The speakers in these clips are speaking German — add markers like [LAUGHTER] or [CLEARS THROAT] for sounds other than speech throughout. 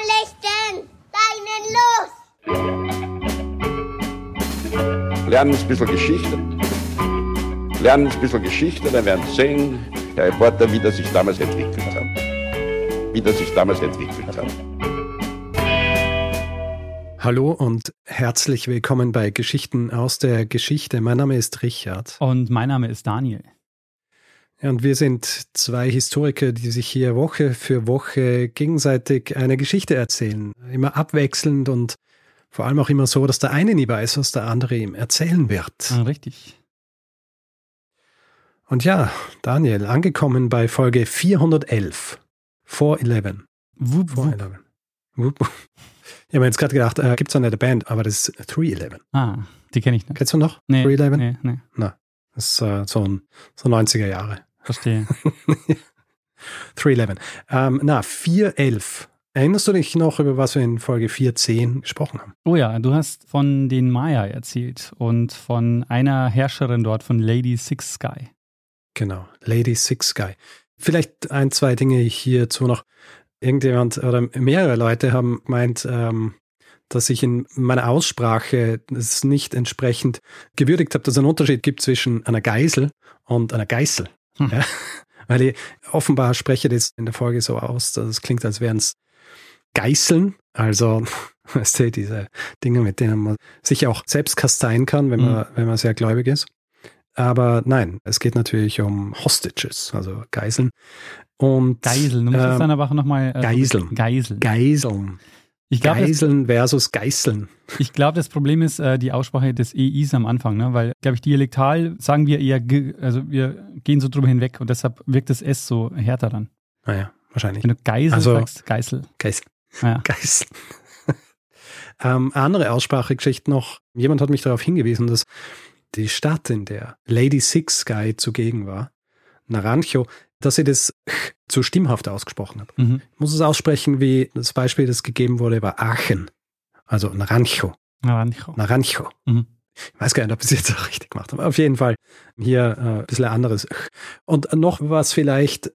Lichten, deinen los! Lernen ein bisschen Geschichte. Lernen ein bisschen Geschichte, dann werden Sie sehen, Herr Reporter, wie das sich damals entwickelt hat. Wie das sich damals entwickelt hat. Hallo und herzlich willkommen bei Geschichten aus der Geschichte. Mein Name ist Richard. Und mein Name ist Daniel. Ja, und wir sind zwei Historiker, die sich hier Woche für Woche gegenseitig eine Geschichte erzählen. Immer abwechselnd und vor allem auch immer so, dass der eine nie weiß, was der andere ihm erzählen wird. Ah, richtig. Und ja, Daniel, angekommen bei Folge 411. 411. Wup, wup. 411. Wup, wup. Ich habe mir jetzt gerade gedacht, äh, gibt es eine Band, aber das ist 311. Ah, die kenne ich nicht. Kennst du noch? Nee, 311? nee, nee, Na, das ist äh, so, ein, so 90er Jahre. Verstehe. [LAUGHS] 311. Ähm, na, 411. Erinnerst du dich noch, über was wir in Folge 410 gesprochen haben? Oh ja, du hast von den Maya erzählt und von einer Herrscherin dort, von Lady Six Sky. Genau, Lady Six Sky. Vielleicht ein, zwei Dinge hierzu noch. Irgendjemand oder mehrere Leute haben gemeint, ähm, dass ich in meiner Aussprache es nicht entsprechend gewürdigt habe, dass es einen Unterschied gibt zwischen einer Geisel und einer Geißel. Hm. Ja? [LAUGHS] Weil ich offenbar spreche das in der Folge so aus, dass es klingt, als wären es Geißeln, also [LAUGHS] weißt du, diese Dinge, mit denen man sich auch selbst kasteien kann, wenn man, wenn man sehr gläubig ist. Aber nein, es geht natürlich um Hostages, also Geiseln. Und Geiseln. Du musst ähm, es dann aber nochmal. Äh, Geiseln. Geiseln. Geiseln. Ich glaube, das, Geiseln versus Geißeln. ich glaub, das Problem ist äh, die Aussprache des EIs am Anfang, ne? weil, glaube ich, dialektal sagen wir eher, ge- also wir gehen so drüber hinweg und deshalb wirkt das S so härter dann. Naja, wahrscheinlich. Wenn du Geisel Also- sagst, Geißel. Geißel. Ja. Geißeln. [LAUGHS] ähm, andere Aussprachegeschichte noch. Jemand hat mich darauf hingewiesen, dass die Stadt, in der Lady Six Sky zugegen war, Naranjo, dass sie das zu stimmhaft ausgesprochen hat. Mhm. Ich muss es aussprechen, wie das Beispiel, das gegeben wurde, war Aachen. Also Naranjo. Naranjo. Naranjo. Mhm. Ich weiß gar nicht, ob ich es jetzt [LAUGHS] auch richtig gemacht habe. Auf jeden Fall hier äh, ein bisschen anderes. Und noch was vielleicht,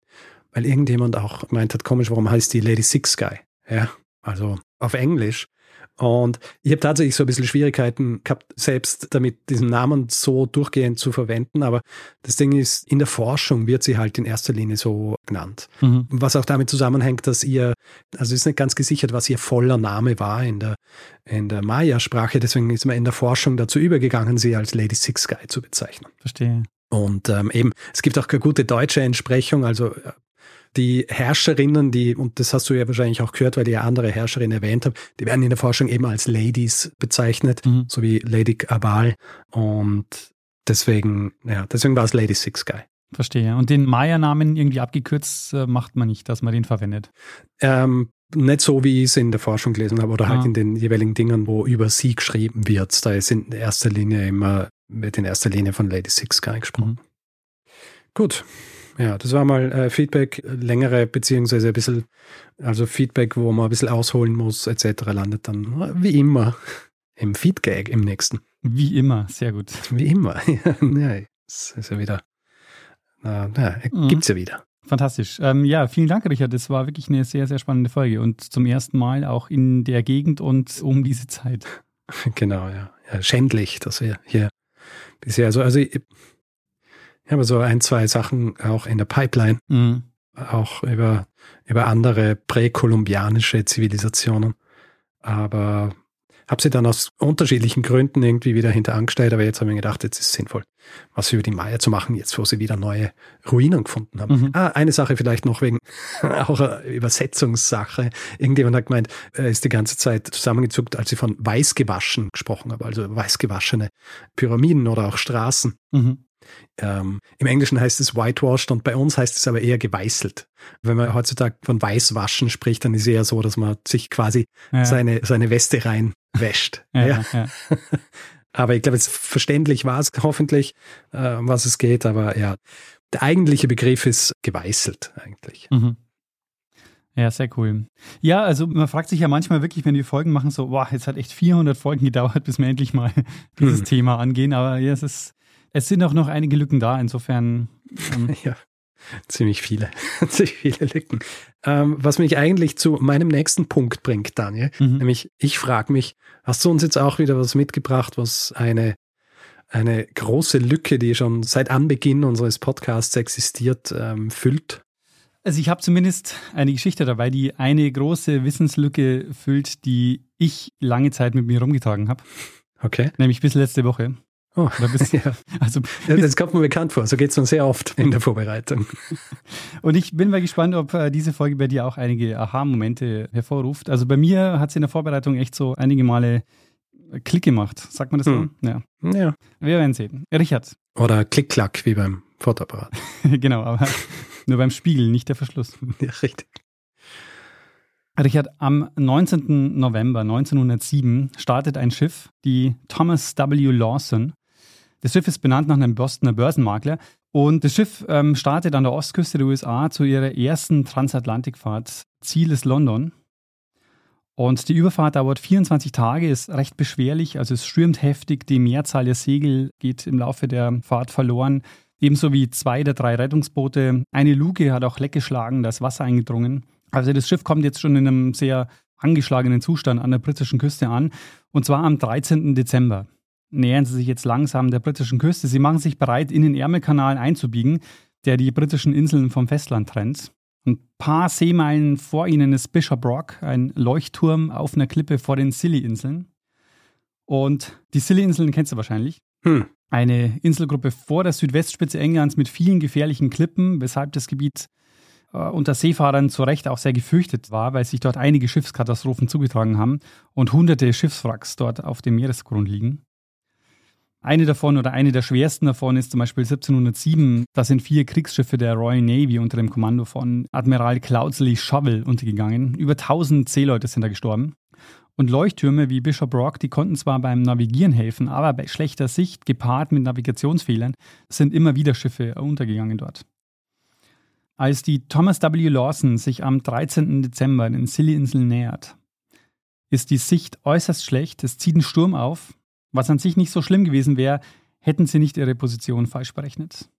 weil irgendjemand auch meint hat, komisch, warum heißt die Lady Six Sky? Ja, also auf Englisch. Und ich habe tatsächlich so ein bisschen Schwierigkeiten gehabt, selbst damit diesen Namen so durchgehend zu verwenden. Aber das Ding ist, in der Forschung wird sie halt in erster Linie so genannt. Mhm. Was auch damit zusammenhängt, dass ihr, also es ist nicht ganz gesichert, was ihr voller Name war in der, in der Maya-Sprache. Deswegen ist man in der Forschung dazu übergegangen, sie als Lady Six Sky zu bezeichnen. Verstehe. Und ähm, eben, es gibt auch keine gute deutsche Entsprechung, also äh, die Herrscherinnen, die, und das hast du ja wahrscheinlich auch gehört, weil ich ja andere Herrscherinnen erwähnt habe, die werden in der Forschung eben als Ladies bezeichnet, Mhm. so wie Lady Abal. Und deswegen, ja, deswegen war es Lady Six Sky. Verstehe. Und den Maya-Namen irgendwie abgekürzt äh, macht man nicht, dass man den verwendet. Ähm, nicht so, wie ich es in der Forschung gelesen habe oder halt Ah. in den jeweiligen Dingen, wo über sie geschrieben wird. Da ist in erster Linie immer, wird in erster Linie von Lady Six Sky gesprochen. Gut. Ja, das war mal äh, Feedback, äh, längere beziehungsweise ein bisschen, also Feedback, wo man ein bisschen ausholen muss, etc. landet dann äh, wie immer [LAUGHS] im Feedgag im nächsten. Wie immer, sehr gut. Wie immer. [LAUGHS] ja, das ist ja wieder, äh, ja, Mhm. gibt's ja wieder. Fantastisch. Ähm, ja, vielen Dank, Richard. Das war wirklich eine sehr, sehr spannende Folge und zum ersten Mal auch in der Gegend und um diese Zeit. [LAUGHS] Genau, ja. ja. Schändlich, dass wir hier bisher so, also ich, ich habe so ein, zwei Sachen auch in der Pipeline, Mhm. auch über, über andere präkolumbianische Zivilisationen. Aber habe sie dann aus unterschiedlichen Gründen irgendwie wieder hinterangestellt, aber jetzt habe ich mir gedacht, jetzt ist es sinnvoll, was über die Maya zu machen, jetzt wo sie wieder neue Ruinen gefunden haben. Mhm. Ah, eine Sache vielleicht noch wegen [LAUGHS] auch Übersetzungssache. Irgendjemand hat gemeint, er ist die ganze Zeit zusammengezuckt, als ich von weißgewaschen gesprochen habe, also weißgewaschene Pyramiden oder auch Straßen. Mhm. Ähm, Im Englischen heißt es whitewashed und bei uns heißt es aber eher geweißelt. Wenn man heutzutage von Weißwaschen spricht, dann ist es eher so, dass man sich quasi Ja. seine, seine Weste reinwäscht. [LAUGHS] ja, Ja. [LAUGHS] Aber ich glaube, jetzt verständlich war es hoffentlich, äh, um was es geht. Aber ja, der eigentliche Begriff ist geweißelt eigentlich. Mhm. Ja, sehr cool. Ja, also man fragt sich ja manchmal wirklich, wenn wir Folgen machen, so, wow, jetzt hat echt 400 Folgen gedauert, bis wir endlich mal [LAUGHS] dieses Mhm. Thema angehen. Aber ja, es ist, es sind auch noch einige Lücken da. Insofern, ähm, [LAUGHS] Ja. Ziemlich viele, [LAUGHS] ziemlich viele Lücken. Ähm, was mich eigentlich zu meinem nächsten Punkt bringt, Daniel. Mhm. Nämlich, ich frage mich, hast du uns jetzt auch wieder was mitgebracht, was eine, eine große Lücke, die schon seit Anbeginn unseres Podcasts existiert, ähm, füllt? Also ich habe zumindest eine Geschichte dabei, die eine große Wissenslücke füllt, die ich lange Zeit mit mir rumgetragen habe. Okay. Nämlich bis letzte Woche. Oh, [LAUGHS] bis, [LAUGHS] ja. Also, ja, das kommt mir bekannt vor. So geht es uns sehr oft in der Vorbereitung. [LAUGHS] Und ich bin mal gespannt, ob äh, diese Folge bei dir auch einige Aha-Momente hervorruft. Also bei mir hat sie in der Vorbereitung echt so einige Male Klick gemacht. Sagt man das hm. so? Ja. ja. Wir werden sehen. Richard. Oder Klick-Klack, wie beim Fotoapparat. genau, aber nur beim Spiegel, nicht der Verschluss. Ja, richtig. Richard, am 19. November 1907 startet ein Schiff, die Thomas W. Lawson, das Schiff ist benannt nach einem Bostoner Börsenmakler. Und das Schiff ähm, startet an der Ostküste der USA zu ihrer ersten Transatlantikfahrt. Ziel ist London. Und die Überfahrt dauert 24 Tage, ist recht beschwerlich, also es stürmt heftig, die Mehrzahl der Segel geht im Laufe der Fahrt verloren, ebenso wie zwei der drei Rettungsboote. Eine Luke hat auch Leck geschlagen, da ist Wasser eingedrungen. Also das Schiff kommt jetzt schon in einem sehr angeschlagenen Zustand an der britischen Küste an, und zwar am 13. Dezember nähern sie sich jetzt langsam der britischen Küste. Sie machen sich bereit, in den Ärmelkanal einzubiegen, der die britischen Inseln vom Festland trennt. Ein paar Seemeilen vor ihnen ist Bishop Rock, ein Leuchtturm auf einer Klippe vor den Scilly-Inseln. Und die Scilly-Inseln kennst du wahrscheinlich. Hm. Eine Inselgruppe vor der Südwestspitze Englands mit vielen gefährlichen Klippen, weshalb das Gebiet äh, unter Seefahrern zu Recht auch sehr gefürchtet war, weil sich dort einige Schiffskatastrophen zugetragen haben und hunderte Schiffswracks dort auf dem Meeresgrund liegen. Eine davon oder eine der schwersten davon ist zum Beispiel 1707. Da sind vier Kriegsschiffe der Royal Navy unter dem Kommando von Admiral Cloudsley Shovel untergegangen. Über 1000 Seeleute sind da gestorben. Und Leuchttürme wie Bishop Rock, die konnten zwar beim Navigieren helfen, aber bei schlechter Sicht, gepaart mit Navigationsfehlern, sind immer wieder Schiffe untergegangen dort. Als die Thomas W. Lawson sich am 13. Dezember den Scilly-Inseln nähert, ist die Sicht äußerst schlecht, es zieht ein Sturm auf was an sich nicht so schlimm gewesen wäre, hätten sie nicht ihre Position falsch berechnet.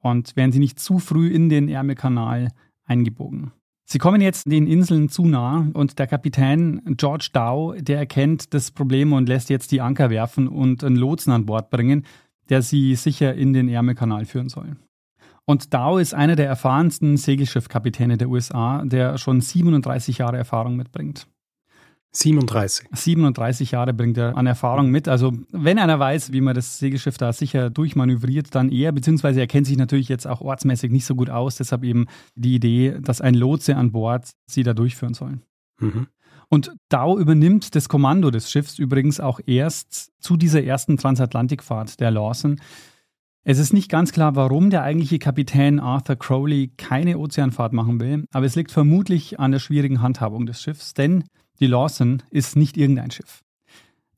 Und wären sie nicht zu früh in den Ärmelkanal eingebogen. Sie kommen jetzt den Inseln zu nah und der Kapitän George Dow, der erkennt das Problem und lässt jetzt die Anker werfen und einen Lotsen an Bord bringen, der sie sicher in den Ärmelkanal führen soll. Und Dow ist einer der erfahrensten Segelschiffkapitäne der USA, der schon 37 Jahre Erfahrung mitbringt. 37. 37 Jahre bringt er an Erfahrung mit. Also wenn einer weiß, wie man das Segelschiff da sicher durchmanövriert, dann eher, beziehungsweise er kennt sich natürlich jetzt auch ortsmäßig nicht so gut aus, deshalb eben die Idee, dass ein Lotse an Bord sie da durchführen soll. Mhm. Und Dow übernimmt das Kommando des Schiffs übrigens auch erst zu dieser ersten Transatlantikfahrt der Lawson. Es ist nicht ganz klar, warum der eigentliche Kapitän Arthur Crowley keine Ozeanfahrt machen will, aber es liegt vermutlich an der schwierigen Handhabung des Schiffs, denn die Lawson ist nicht irgendein Schiff.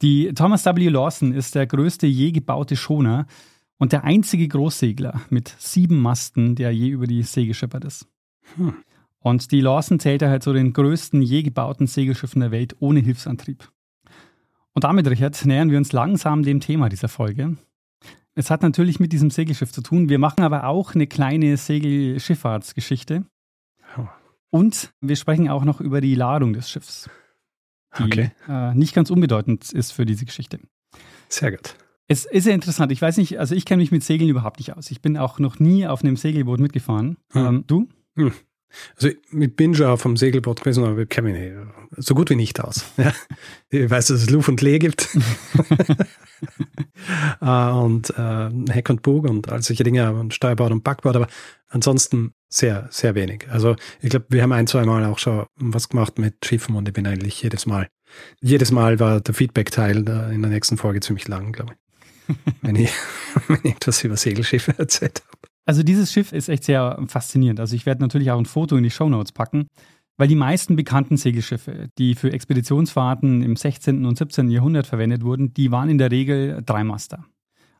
Die Thomas W. Lawson ist der größte je gebaute Schoner und der einzige Großsegler mit sieben Masten, der je über die See geschippert ist. Hm. Und die Lawson zählt halt zu den größten je gebauten Segelschiffen der Welt ohne Hilfsantrieb. Und damit, Richard, nähern wir uns langsam dem Thema dieser Folge. Es hat natürlich mit diesem Segelschiff zu tun. Wir machen aber auch eine kleine Segelschifffahrtsgeschichte. Und wir sprechen auch noch über die Ladung des Schiffs die okay. äh, nicht ganz unbedeutend ist für diese Geschichte. Sehr gut. Es ist ja interessant. Ich weiß nicht, also ich kenne mich mit Segeln überhaupt nicht aus. Ich bin auch noch nie auf einem Segelboot mitgefahren. Hm. Ähm, du? Hm. Also ich bin schon auf dem Segelboot gewesen, aber ich kenne mich so gut wie nicht aus. [LAUGHS] Ja. Ich weiß, dass es Luft und Lee gibt. Äh, [LAUGHS] und äh, Heck und Bug und all solche Dinge und Steuerbord und Backbord, aber ansonsten sehr, sehr wenig. Also ich glaube, wir haben ein, zwei Mal auch schon was gemacht mit Schiffen und ich bin eigentlich jedes Mal, jedes Mal war der Feedback-Teil in der nächsten Folge ziemlich lang, glaube ich. [LAUGHS] wenn, ich wenn ich etwas über Segelschiffe erzählt habe. Also dieses Schiff ist echt sehr faszinierend. Also ich werde natürlich auch ein Foto in die Show Notes packen, weil die meisten bekannten Segelschiffe, die für Expeditionsfahrten im 16. und 17. Jahrhundert verwendet wurden, die waren in der Regel Dreimaster.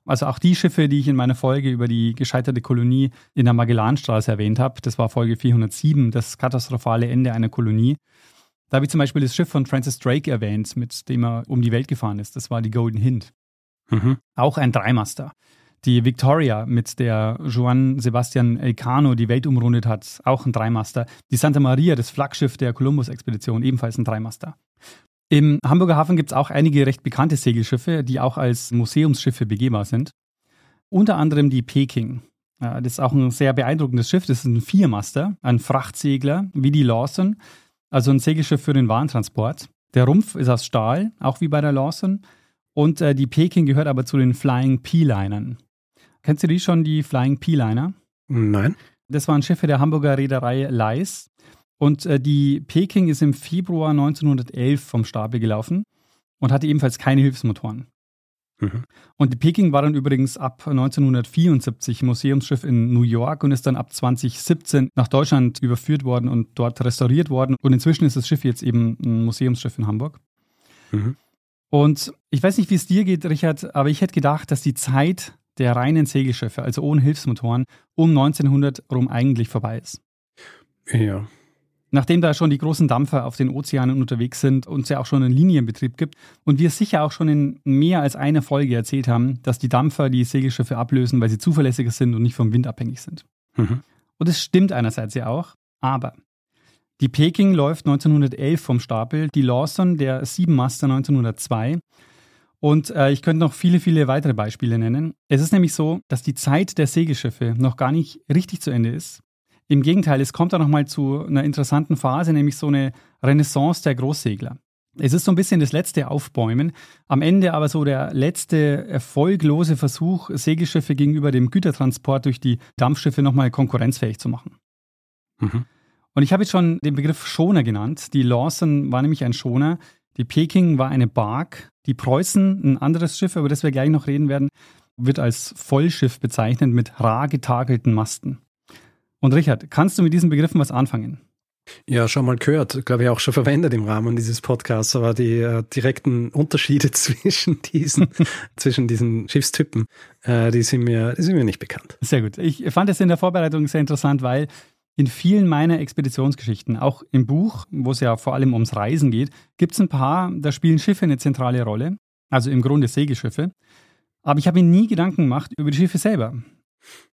Also auch die Schiffe, die ich in meiner Folge über die gescheiterte Kolonie in der Magellanstraße erwähnt habe, das war Folge 407, das katastrophale Ende einer Kolonie. Da habe ich zum Beispiel das Schiff von Francis Drake erwähnt, mit dem er um die Welt gefahren ist. Das war die Golden Hind. Mhm. Auch ein Dreimaster. Die Victoria, mit der Juan Sebastian Elcano die Welt umrundet hat, auch ein Dreimaster. Die Santa Maria, das Flaggschiff der Columbus-Expedition, ebenfalls ein Dreimaster. Im Hamburger Hafen gibt es auch einige recht bekannte Segelschiffe, die auch als Museumsschiffe begehbar sind. Unter anderem die Peking. Das ist auch ein sehr beeindruckendes Schiff. Das ist ein Viermaster, ein Frachtsegler wie die Lawson, also ein Segelschiff für den Warentransport. Der Rumpf ist aus Stahl, auch wie bei der Lawson. Und äh, die Peking gehört aber zu den Flying P-Linern. Kennst du die schon, die Flying P-Liner? Nein. Das waren Schiffe der Hamburger Reederei Leis. Und äh, die Peking ist im Februar 1911 vom Stapel gelaufen und hatte ebenfalls keine Hilfsmotoren. Mhm. Und die Peking war dann übrigens ab 1974 Museumsschiff in New York und ist dann ab 2017 nach Deutschland überführt worden und dort restauriert worden. Und inzwischen ist das Schiff jetzt eben ein Museumsschiff in Hamburg. Mhm. Und ich weiß nicht, wie es dir geht, Richard, aber ich hätte gedacht, dass die Zeit der reinen Segelschiffe, also ohne Hilfsmotoren, um 1900 rum eigentlich vorbei ist. Ja. Nachdem da schon die großen Dampfer auf den Ozeanen unterwegs sind und es ja auch schon einen Linienbetrieb gibt und wir sicher auch schon in mehr als einer Folge erzählt haben, dass die Dampfer die Segelschiffe ablösen, weil sie zuverlässiger sind und nicht vom Wind abhängig sind. Mhm. Und es stimmt einerseits ja auch, aber die Peking läuft 1911 vom Stapel, die Lawson, der Siebenmaster 1902 und äh, ich könnte noch viele, viele weitere Beispiele nennen. Es ist nämlich so, dass die Zeit der Segelschiffe noch gar nicht richtig zu Ende ist. Im Gegenteil, es kommt da nochmal zu einer interessanten Phase, nämlich so eine Renaissance der Großsegler. Es ist so ein bisschen das letzte Aufbäumen, am Ende aber so der letzte erfolglose Versuch, Segelschiffe gegenüber dem Gütertransport durch die Dampfschiffe nochmal konkurrenzfähig zu machen. Mhm. Und ich habe jetzt schon den Begriff Schoner genannt. Die Lawson war nämlich ein Schoner, die Peking war eine Bark, die Preußen, ein anderes Schiff, über das wir gleich noch reden werden, wird als Vollschiff bezeichnet mit rar getakelten Masten. Und Richard, kannst du mit diesen Begriffen was anfangen? Ja, schon mal gehört, glaube ich auch schon verwendet im Rahmen dieses Podcasts, aber die äh, direkten Unterschiede [LAUGHS] zwischen diesen, [LAUGHS] zwischen diesen Schiffstypen, äh, die, sind mir, die sind mir nicht bekannt. Sehr gut. Ich fand es in der Vorbereitung sehr interessant, weil in vielen meiner Expeditionsgeschichten, auch im Buch, wo es ja vor allem ums Reisen geht, gibt es ein paar, da spielen Schiffe eine zentrale Rolle, also im Grunde Segelschiffe. Aber ich habe mir nie Gedanken gemacht über die Schiffe selber.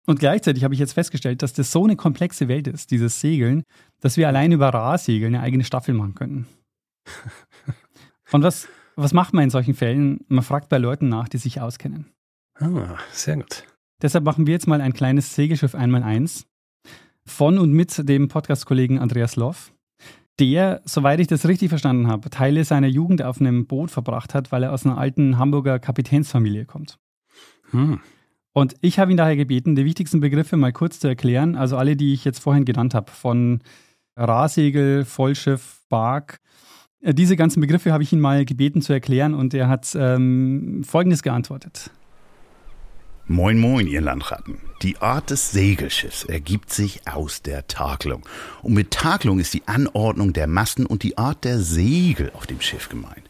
Und gleichzeitig habe ich jetzt festgestellt, dass das so eine komplexe Welt ist, dieses Segeln, dass wir allein über Rahsegeln eine eigene Staffel machen könnten. [LAUGHS] Und was, was macht man in solchen Fällen? Man fragt bei Leuten nach, die sich auskennen. Ah, sehr gut. Deshalb machen wir jetzt mal ein kleines Segelschiff einmal eins von und mit dem Podcast-Kollegen Andreas Loff, der, soweit ich das richtig verstanden habe, Teile seiner Jugend auf einem Boot verbracht hat, weil er aus einer alten Hamburger Kapitänsfamilie kommt. Hm. Und ich habe ihn daher gebeten, die wichtigsten Begriffe mal kurz zu erklären, also alle, die ich jetzt vorhin genannt habe, von Rahsegel, Vollschiff, Bark. Diese ganzen Begriffe habe ich ihn mal gebeten zu erklären und er hat ähm, Folgendes geantwortet. Moin moin, ihr Landratten. Die Art des Segelschiffs ergibt sich aus der Takelung. Und mit Takelung ist die Anordnung der Masten und die Art der Segel auf dem Schiff gemeint.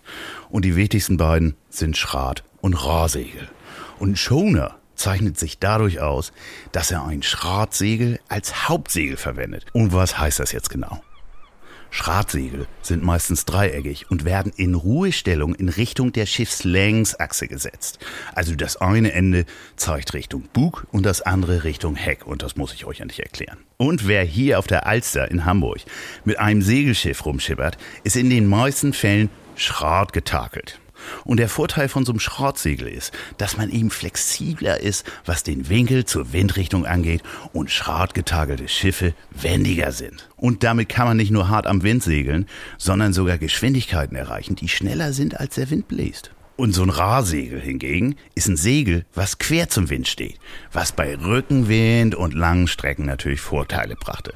Und die wichtigsten beiden sind Schrat- und Rahsegel. Und Schoner zeichnet sich dadurch aus, dass er ein Schratsegel als Hauptsegel verwendet. Und was heißt das jetzt genau? Schratsegel sind meistens dreieckig und werden in Ruhestellung in Richtung der Schiffslängsachse gesetzt. Also das eine Ende zeigt Richtung Bug und das andere Richtung Heck und das muss ich euch ja nicht erklären. Und wer hier auf der Alster in Hamburg mit einem Segelschiff rumschippert, ist in den meisten Fällen Schrat getakelt. Und der Vorteil von so einem Schratsegel ist, dass man eben flexibler ist, was den Winkel zur Windrichtung angeht und schratgetagelte Schiffe wendiger sind. Und damit kann man nicht nur hart am Wind segeln, sondern sogar Geschwindigkeiten erreichen, die schneller sind, als der Wind bläst. Und so ein Rahsegel hingegen ist ein Segel, was quer zum Wind steht, was bei Rückenwind und langen Strecken natürlich Vorteile brachte.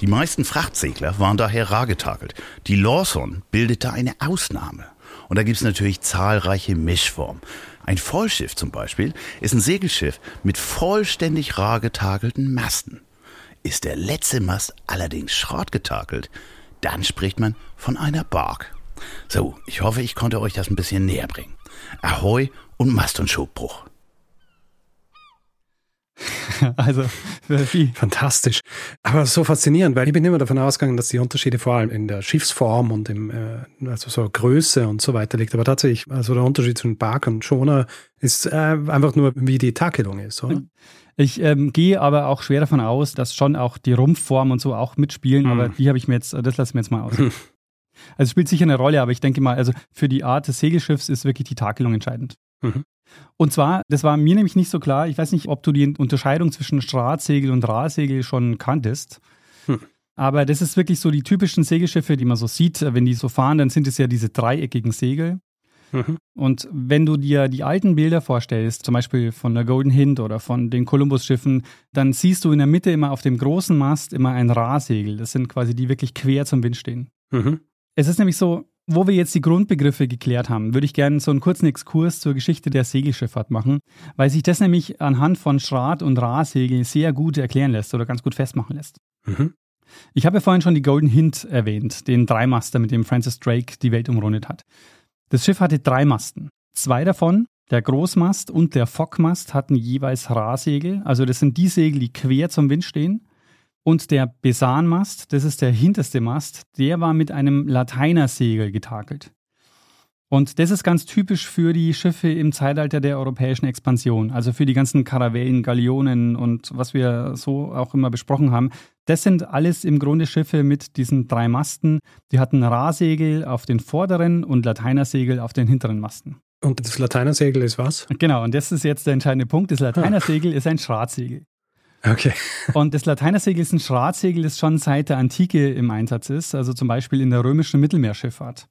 Die meisten Frachtsegler waren daher rar getakelt. Die Lawson bildete eine Ausnahme. Und da gibt es natürlich zahlreiche Mischformen. Ein Vollschiff zum Beispiel ist ein Segelschiff mit vollständig rar getakelten Masten. Ist der letzte Mast allerdings Schrott getakelt, dann spricht man von einer Bark. So, ich hoffe, ich konnte euch das ein bisschen näher bringen. Ahoi und Mast- und Schubbruch. [LAUGHS] also wie. Fantastisch. Aber so faszinierend, weil ich bin immer davon ausgegangen, dass die Unterschiede vor allem in der Schiffsform und im, äh, also so Größe und so weiter liegt. Aber tatsächlich, also der Unterschied zwischen Bark und Schoner ist äh, einfach nur, wie die Takelung ist, oder? Ich ähm, gehe aber auch schwer davon aus, dass schon auch die Rumpfform und so auch mitspielen, mhm. aber die habe ich mir jetzt, das lassen wir jetzt mal aus. [LAUGHS] also es spielt sicher eine Rolle, aber ich denke mal, also für die Art des Segelschiffs ist wirklich die Takelung entscheidend. Mhm. Und zwar, das war mir nämlich nicht so klar, ich weiß nicht, ob du die Unterscheidung zwischen Straßsegel und Rahsegel schon kanntest. Hm. Aber das ist wirklich so die typischen Segelschiffe, die man so sieht. Wenn die so fahren, dann sind es ja diese dreieckigen Segel. Mhm. Und wenn du dir die alten Bilder vorstellst, zum Beispiel von der Golden Hind oder von den Columbus-Schiffen, dann siehst du in der Mitte immer auf dem großen Mast immer ein Rahsegel. Das sind quasi die wirklich quer zum Wind stehen. Mhm. Es ist nämlich so, wo wir jetzt die Grundbegriffe geklärt haben, würde ich gerne so einen kurzen Exkurs zur Geschichte der Segelschifffahrt machen, weil sich das nämlich anhand von Schrat- und Rahsegel sehr gut erklären lässt oder ganz gut festmachen lässt. Mhm. Ich habe ja vorhin schon die Golden Hint erwähnt, den Dreimaster, mit dem Francis Drake die Welt umrundet hat. Das Schiff hatte drei Masten. Zwei davon, der Großmast und der Fockmast, hatten jeweils Rahsegel, also das sind die Segel, die quer zum Wind stehen. Und der Besanmast, das ist der hinterste Mast, der war mit einem Lateinersegel getakelt. Und das ist ganz typisch für die Schiffe im Zeitalter der europäischen Expansion, also für die ganzen Karavellen, Galionen und was wir so auch immer besprochen haben. Das sind alles im Grunde Schiffe mit diesen drei Masten. Die hatten Rahsegel auf den vorderen und Lateinersegel auf den hinteren Masten. Und das Lateinersegel ist was? Genau, und das ist jetzt der entscheidende Punkt. Das Lateinersegel ist ein Schratsegel. Okay. Und das Lateinersegel ist ein Schratsegel, das schon seit der Antike im Einsatz ist, also zum Beispiel in der römischen Mittelmeerschifffahrt.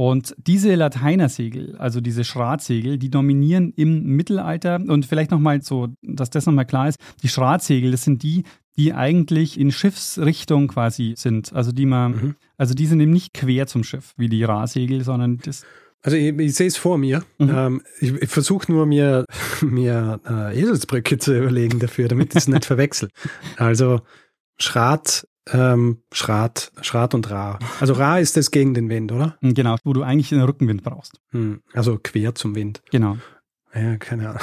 Und diese Lateinersegel, also diese Schratsegel, die dominieren im Mittelalter. Und vielleicht nochmal so, dass das nochmal klar ist, die Schratsegel, das sind die, die eigentlich in Schiffsrichtung quasi sind. Also die man, mhm. also die sind eben nicht quer zum Schiff, wie die Rahsegel, sondern das also ich, ich sehe es vor mir. Mhm. Ähm, ich, ich versuche nur mir, [LAUGHS] mir äh, Eselsbrücke zu überlegen dafür, damit ich es nicht verwechsel. Also Schrat, ähm, Schrat, Schrat und Ra. Also Ra ist das gegen den Wind, oder? Mhm, genau, wo du eigentlich einen Rückenwind brauchst. Hm, also quer zum Wind. Genau. Ja, keine Ahnung.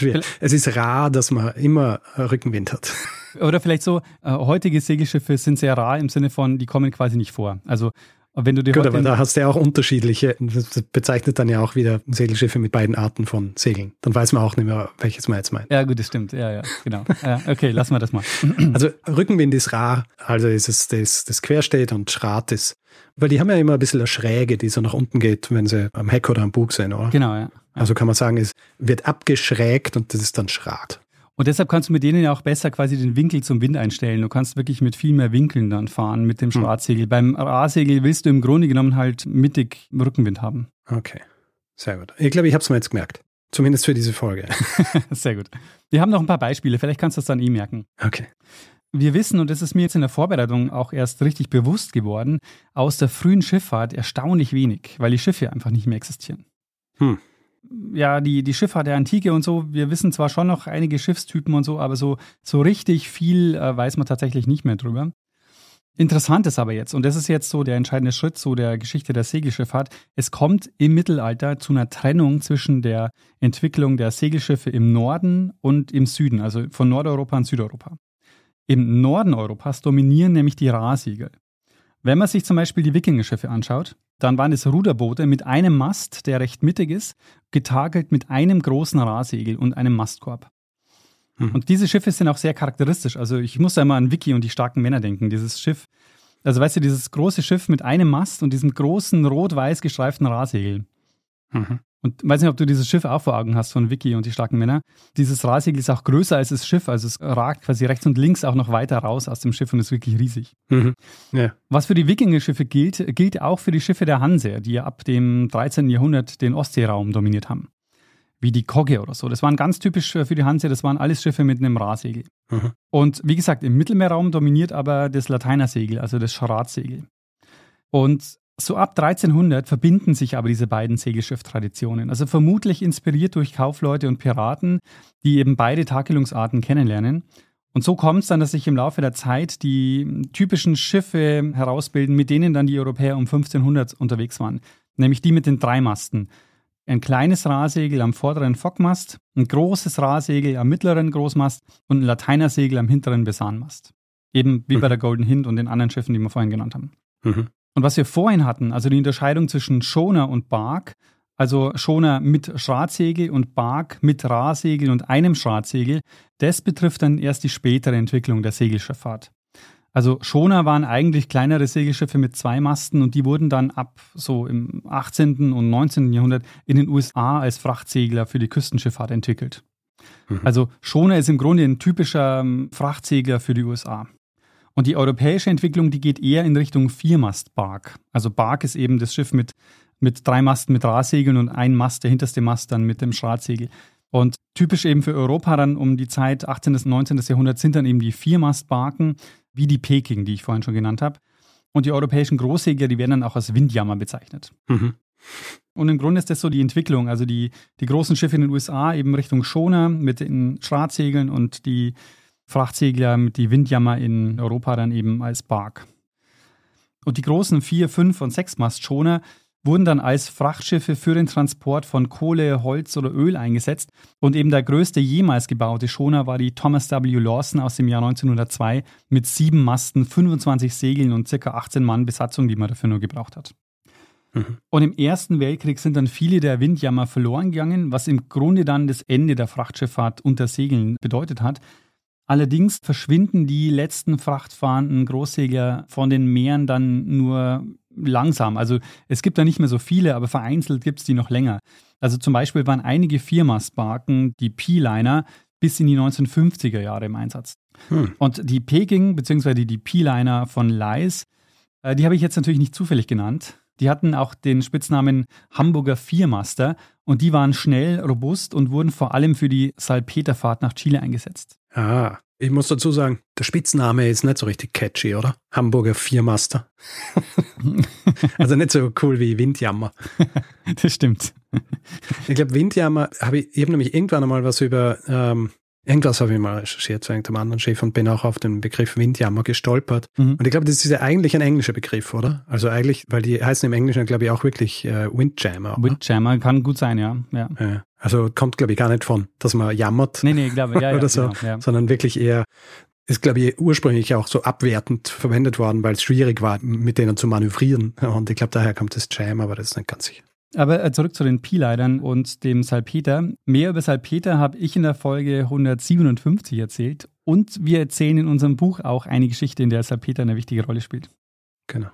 [CLEARS THROAT] es ist rar, dass man immer Rückenwind hat. Oder vielleicht so, äh, heutige Segelschiffe sind sehr rar im Sinne von, die kommen quasi nicht vor. Also wenn du dir Gut, aber da hast du ja auch unterschiedliche, das bezeichnet dann ja auch wieder Segelschiffe mit beiden Arten von Segeln. Dann weiß man auch nicht mehr, welches man jetzt meint. Ja, gut, das stimmt. Ja, ja, genau. ja, okay, lassen wir das mal. [CLEARS THROAT] Also Rückenwind ist rar, also ist es das, das quersteht und Schrat ist, weil die haben ja immer ein bisschen eine Schräge, die so nach unten geht, wenn sie am Heck oder am Bug sind, oder? Genau, ja. Also kann man sagen, es wird abgeschrägt und das ist dann Schrat. Und deshalb kannst du mit denen ja auch besser quasi den Winkel zum Wind einstellen. Du kannst wirklich mit viel mehr Winkeln dann fahren mit dem hm. Schwarzsegel. Hm. Beim A-Segel willst du im Grunde genommen halt mittig Rückenwind haben. Okay, sehr gut. Ich glaube, ich habe es mir jetzt gemerkt. Zumindest für diese Folge. [LAUGHS] sehr gut. Wir haben noch ein paar Beispiele. Vielleicht kannst du das dann eh merken. Okay. Wir wissen, und das ist mir jetzt in der Vorbereitung auch erst richtig bewusst geworden, aus der frühen Schifffahrt erstaunlich wenig, weil die Schiffe einfach nicht mehr existieren. Hm ja, die, die Schifffahrt der Antike und so, wir wissen zwar schon noch einige Schiffstypen und so, aber so, so richtig viel äh, weiß man tatsächlich nicht mehr drüber. Interessant ist aber jetzt, und das ist jetzt so der entscheidende Schritt so der Geschichte der Segelschifffahrt, es kommt im Mittelalter zu einer Trennung zwischen der Entwicklung der Segelschiffe im Norden und im Süden, also von Nordeuropa und Südeuropa. Im Norden Europas dominieren nämlich die Rahsegel. Wenn man sich zum Beispiel die Wikingerschiffe anschaut, dann waren es Ruderboote mit einem Mast, der recht mittig ist, getakelt mit einem großen Rahsegel und einem Mastkorb. Mhm. Und diese Schiffe sind auch sehr charakteristisch. Also ich muss da immer an Vicky und die starken Männer denken. Dieses Schiff, also weißt du, dieses große Schiff mit einem Mast und diesem großen rot-weiß gestreiften Rahsegel. Mhm. Und weiß nicht, ob du dieses Schiff auch vor Augen hast von Vicky und die starken Männer. Dieses Rahsegel ist auch größer als das Schiff, also es ragt quasi rechts und links auch noch weiter raus aus dem Schiff und ist wirklich riesig. Mhm. Ja. Was für die Wikinger-Schiffe gilt, gilt auch für die Schiffe der Hanse, die ja ab dem 13. Jahrhundert den Ostseeraum dominiert haben. Wie die Kogge oder so. Das waren ganz typisch für die Hanse, das waren alles Schiffe mit einem Rahsegel. Mhm. Und wie gesagt, im Mittelmeerraum dominiert aber das Lateinersegel, also das Scharatsegel. Und so ab 1300 verbinden sich aber diese beiden Segelschifftraditionen. Also vermutlich inspiriert durch Kaufleute und Piraten, die eben beide Takelungsarten kennenlernen. Und so kommt es dann, dass sich im Laufe der Zeit die typischen Schiffe herausbilden, mit denen dann die Europäer um 1500 unterwegs waren. Nämlich die mit den drei Masten. ein kleines Rahsegel am vorderen Fockmast, ein großes Rahsegel am mittleren Großmast und ein Lateinersegel am hinteren Besanmast. Eben wie bei der Golden Hind und den anderen Schiffen, die wir vorhin genannt haben. Mhm. Und was wir vorhin hatten, also die Unterscheidung zwischen Schoner und Bark, also Schoner mit Schratsegel und Bark mit Rahsegel und einem Schratsegel, das betrifft dann erst die spätere Entwicklung der Segelschifffahrt. Also Schoner waren eigentlich kleinere Segelschiffe mit zwei Masten und die wurden dann ab so im 18. und 19. Jahrhundert in den USA als Frachtsegler für die Küstenschifffahrt entwickelt. Mhm. Also Schoner ist im Grunde ein typischer ähm, Frachtsegler für die USA. Und die europäische Entwicklung, die geht eher in Richtung Viermast-Bark. Also Bark ist eben das Schiff mit, mit drei Masten mit Rahsegeln und ein Mast, der hinterste Mast dann mit dem Schratsegel. Und typisch eben für Europa dann um die Zeit 18. und 19. Jahrhundert sind dann eben die Viermast-Barken, wie die Peking, die ich vorhin schon genannt habe. Und die europäischen Großsegler, die werden dann auch als Windjammer bezeichnet. Mhm. Und im Grunde ist das so die Entwicklung. Also die, die großen Schiffe in den USA eben Richtung Schoner mit den Schratsegeln und die Frachtsegler mit die Windjammer in Europa dann eben als Bark. Und die großen 4, 5 und 6 Mastschoner wurden dann als Frachtschiffe für den Transport von Kohle, Holz oder Öl eingesetzt. Und eben der größte jemals gebaute Schoner war die Thomas W. Lawson aus dem Jahr 1902 mit sieben Masten, 25 Segeln und ca. 18 Mann Besatzung, die man dafür nur gebraucht hat. Mhm. Und im Ersten Weltkrieg sind dann viele der Windjammer verloren gegangen, was im Grunde dann das Ende der Frachtschifffahrt unter Segeln bedeutet hat. Allerdings verschwinden die letzten frachtfahrenden Großsegler von den Meeren dann nur langsam. Also es gibt da nicht mehr so viele, aber vereinzelt gibt es die noch länger. Also zum Beispiel waren einige Viermastbarken, die P-Liner, bis in die 1950er Jahre im Einsatz. Hm. Und die Peking bzw. die P-Liner von Leis, äh, die habe ich jetzt natürlich nicht zufällig genannt. Die hatten auch den Spitznamen Hamburger Viermaster und die waren schnell, robust und wurden vor allem für die Salpeterfahrt nach Chile eingesetzt. Ah, ich muss dazu sagen, der Spitzname ist nicht so richtig catchy, oder? Hamburger Viermaster. [LAUGHS] also nicht so cool wie Windjammer. Das stimmt. Ich glaube, Windjammer, habe ich, ich habe nämlich irgendwann einmal was über, ähm, irgendwas habe ich mal recherchiert zu irgendeinem anderen Schiff und bin auch auf den Begriff Windjammer gestolpert. Mhm. Und ich glaube, das ist ja eigentlich ein englischer Begriff, oder? Also eigentlich, weil die heißen im Englischen, glaube ich, auch wirklich äh, Windjammer. oder? Windjammer kann gut sein, ja. ja. Ja. Also kommt, glaube ich, gar nicht von, dass man jammert Nee, nee, ich glaube, ja, [LAUGHS] ja, oder so, genau, ja. sondern wirklich eher, ist, glaube ich, ursprünglich auch so abwertend verwendet worden, weil es schwierig war, mit denen zu manövrieren. Und ich glaube, daher kommt das Jam, aber das ist nicht ganz sicher. Aber äh, zurück zu den Pi-Leitern und dem Salpeter. Mehr über Salpeter habe ich in der Folge 157 erzählt. Und wir erzählen in unserem Buch auch eine Geschichte, in der Salpeter eine wichtige Rolle spielt. Genau.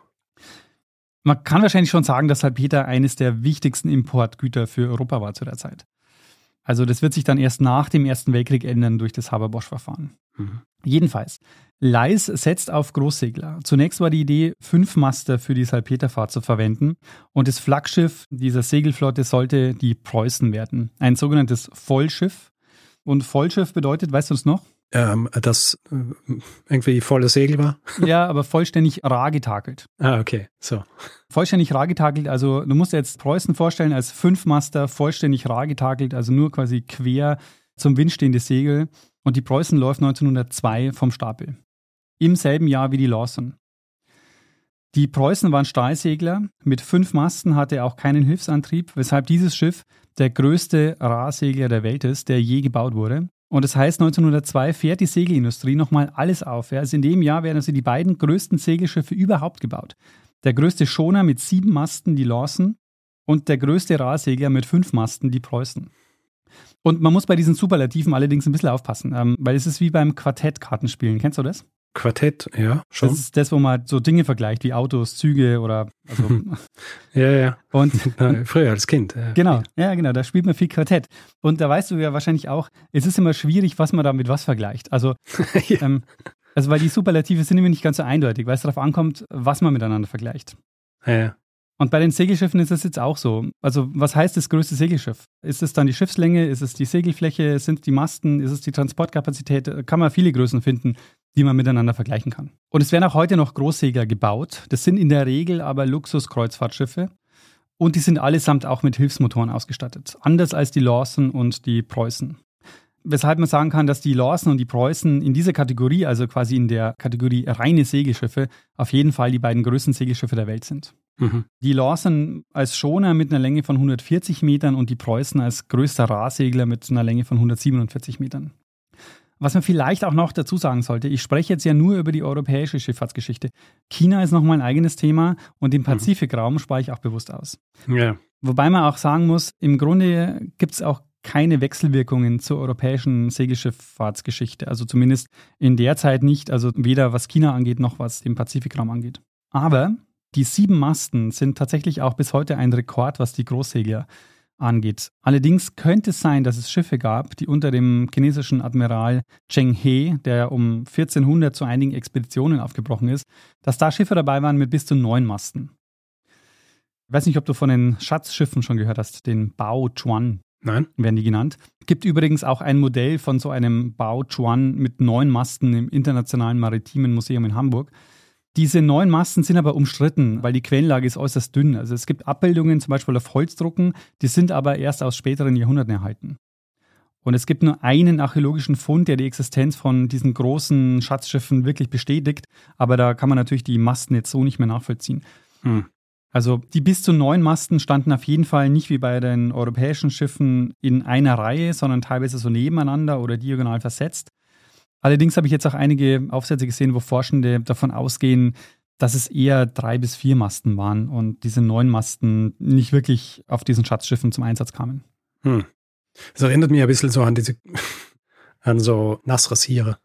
Man kann wahrscheinlich schon sagen, dass Salpeter eines der wichtigsten Importgüter für Europa war zu der Zeit. Also das wird sich dann erst nach dem Ersten Weltkrieg ändern durch das Haber-Bosch-Verfahren. Mhm. Jedenfalls, Leis setzt auf Großsegler. Zunächst war die Idee, fünf Master für die Salpeterfahrt zu verwenden und das Flaggschiff dieser Segelflotte sollte die Preußen werden. Ein sogenanntes Vollschiff. Und Vollschiff bedeutet, weißt du es noch? Ähm, das äh, irgendwie voller Segel war? [LAUGHS] Ja, aber vollständig rar getakelt. Ah, okay. So. Vollständig rar getakelt, also du musst dir jetzt Preußen vorstellen als Fünfmaster, vollständig rar getakelt, also nur quasi quer zum Wind stehende Segel. Und die Preußen läuft 1902 vom Stapel. Im selben Jahr wie die Lawson. Die Preußen waren Stahlsegler. Mit fünf Masten hatte er auch keinen Hilfsantrieb, weshalb dieses Schiff der größte Rahsegler der Welt ist, der je gebaut wurde. Und das heißt, 1902 fährt die Segelindustrie nochmal alles auf. Also in dem Jahr werden also die beiden größten Segelschiffe überhaupt gebaut. Der größte Schoner mit sieben Masten, die Lawson, und der größte Rahsegler mit fünf Masten, die Preußen. Und man muss bei diesen Superlativen allerdings ein bisschen aufpassen, ähm, weil es ist wie beim Quartettkartenspielen. Kennst du das? Quartett, ja, schon. Das ist das, wo man so Dinge vergleicht wie Autos, Züge oder also [LAUGHS] ja, ja. und [LAUGHS] Na, früher als Kind. Ja. genau, ja genau, da spielt man viel Quartett. Und da weißt du ja wahrscheinlich auch, es ist immer schwierig, was man da mit was vergleicht. Also, [LAUGHS] Ja. ähm, also weil die Superlative sind immer nicht ganz so eindeutig, weil es darauf ankommt, was man miteinander vergleicht. Ja, ja. Und bei den Segelschiffen ist das jetzt auch so. Also, was heißt das größte Segelschiff? Ist es dann die Schiffslänge? Ist es die Segelfläche? Sind es die Masten? Ist es die Transportkapazität? Kann man viele Größen finden, die man miteinander vergleichen kann. Und es werden auch heute noch Großsegler gebaut. Das sind in der Regel aber Luxuskreuzfahrtschiffe. Und die sind allesamt auch mit Hilfsmotoren ausgestattet. Anders als die Lawson und die Preußen. weshalb man sagen kann, dass die Lawson und die Preußen in dieser Kategorie, also quasi in der Kategorie reine Segelschiffe, auf jeden Fall die beiden größten Segelschiffe der Welt sind. Mhm. Die Lawson als Schoner mit einer Länge von 140 Metern und die Preußen als größter Rahsegler mit einer Länge von 147 Metern. Was man vielleicht auch noch dazu sagen sollte, ich spreche jetzt ja nur über die europäische Schifffahrtsgeschichte. China ist nochmal ein eigenes Thema und den mhm. Pazifikraum spare ich auch bewusst aus. Ja. Wobei man auch sagen muss, im Grunde gibt es auch keine Wechselwirkungen zur europäischen Segelschifffahrtsgeschichte. Also zumindest in der Zeit nicht, also weder was China angeht, noch was den Pazifikraum angeht. Aber die sieben Masten sind tatsächlich auch bis heute ein Rekord, was die Großsegler angeht. Allerdings könnte es sein, dass es Schiffe gab, die unter dem chinesischen Admiral Cheng He, der um 1400 zu einigen Expeditionen aufgebrochen ist, dass da Schiffe dabei waren mit bis zu neun Masten. Ich weiß nicht, ob du von den Schatzschiffen schon gehört hast, den Bao Chuan. Nein. Werden die genannt. Gibt übrigens auch ein Modell von so einem Bao Chuan mit neun Masten im Internationalen Maritimen Museum in Hamburg. Diese neuen Masten sind aber umstritten, weil die Quellenlage ist äußerst dünn. Also es gibt Abbildungen zum Beispiel auf Holzdrucken, die sind aber erst aus späteren Jahrhunderten erhalten. Und es gibt nur einen archäologischen Fund, der die Existenz von diesen großen Schatzschiffen wirklich bestätigt. Aber da kann man natürlich die Masten jetzt so nicht mehr nachvollziehen. Hm. Also die bis zu neun Masten standen auf jeden Fall nicht wie bei den europäischen Schiffen in einer Reihe, sondern teilweise so nebeneinander oder diagonal versetzt. Allerdings habe ich jetzt auch einige Aufsätze gesehen, wo Forschende davon ausgehen, dass es eher drei bis vier Masten waren und diese neun Masten nicht wirklich auf diesen Schatzschiffen zum Einsatz kamen. Hm. Das erinnert mich ein bisschen so an diese, [LAUGHS] an so Nassrasierer,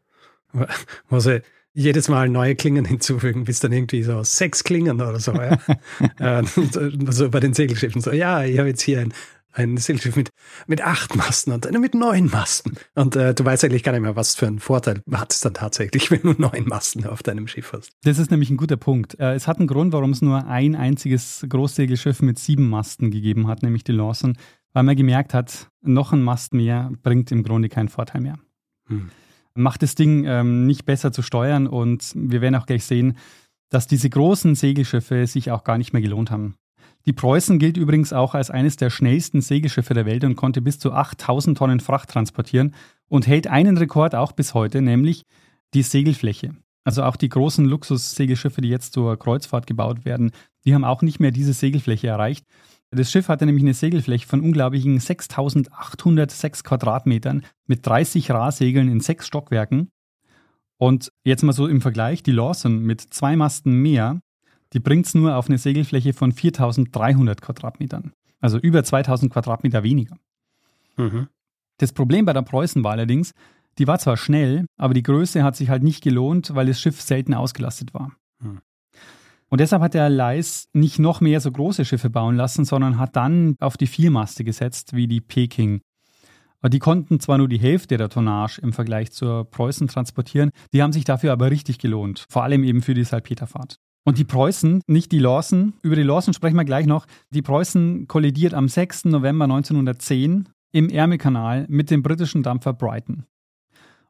wo sie jedes Mal neue Klingen hinzufügen, bis dann irgendwie so sechs Klingen oder so. Ja? [LAUGHS] Äh, [LAUGHS] so bei den Segelschiffen so, ja, ich habe jetzt hier ein ein Segelschiff mit, mit acht Masten und eine mit neun Masten. Und äh, du weißt eigentlich gar nicht mehr, was für einen Vorteil hat es dann tatsächlich, [LAUGHS] wenn du neun Masten auf deinem Schiff hast. Das ist nämlich ein guter Punkt. Äh, es hat einen Grund, warum es nur ein einziges Großsegelschiff mit sieben Masten gegeben hat, nämlich die Lawson, weil man gemerkt hat, noch ein Mast mehr bringt im Grunde keinen Vorteil mehr. Hm. Macht das Ding ähm, nicht besser zu steuern und wir werden auch gleich sehen, dass diese großen Segelschiffe sich auch gar nicht mehr gelohnt haben. Die Preußen gilt übrigens auch als eines der schnellsten Segelschiffe der Welt und konnte bis zu 8000 Tonnen Fracht transportieren und hält einen Rekord auch bis heute, nämlich die Segelfläche. Also auch die großen Luxussegelschiffe, die jetzt zur Kreuzfahrt gebaut werden, die haben auch nicht mehr diese Segelfläche erreicht. Das Schiff hatte nämlich eine Segelfläche von unglaublichen 6806 Quadratmetern mit 30 Rahsegeln in sechs Stockwerken. Und jetzt mal so im Vergleich, die Lawson mit zwei Masten mehr die bringt es nur auf eine Segelfläche von 4300 Quadratmetern. Also über 2000 Quadratmeter weniger. Mhm. Das Problem bei der Preußen war allerdings, die war zwar schnell, aber die Größe hat sich halt nicht gelohnt, weil das Schiff selten ausgelastet war. Mhm. Und deshalb hat der Leis nicht noch mehr so große Schiffe bauen lassen, sondern hat dann auf die Viermaste gesetzt, wie die Peking. Die konnten zwar nur die Hälfte der Tonnage im Vergleich zur Preußen transportieren, die haben sich dafür aber richtig gelohnt, vor allem eben für die Salpeterfahrt. Und die Preußen, nicht die Lawson, über die Lawson sprechen wir gleich noch. Die Preußen kollidiert am 6. November 1910 im Ärmelkanal mit dem britischen Dampfer Brighton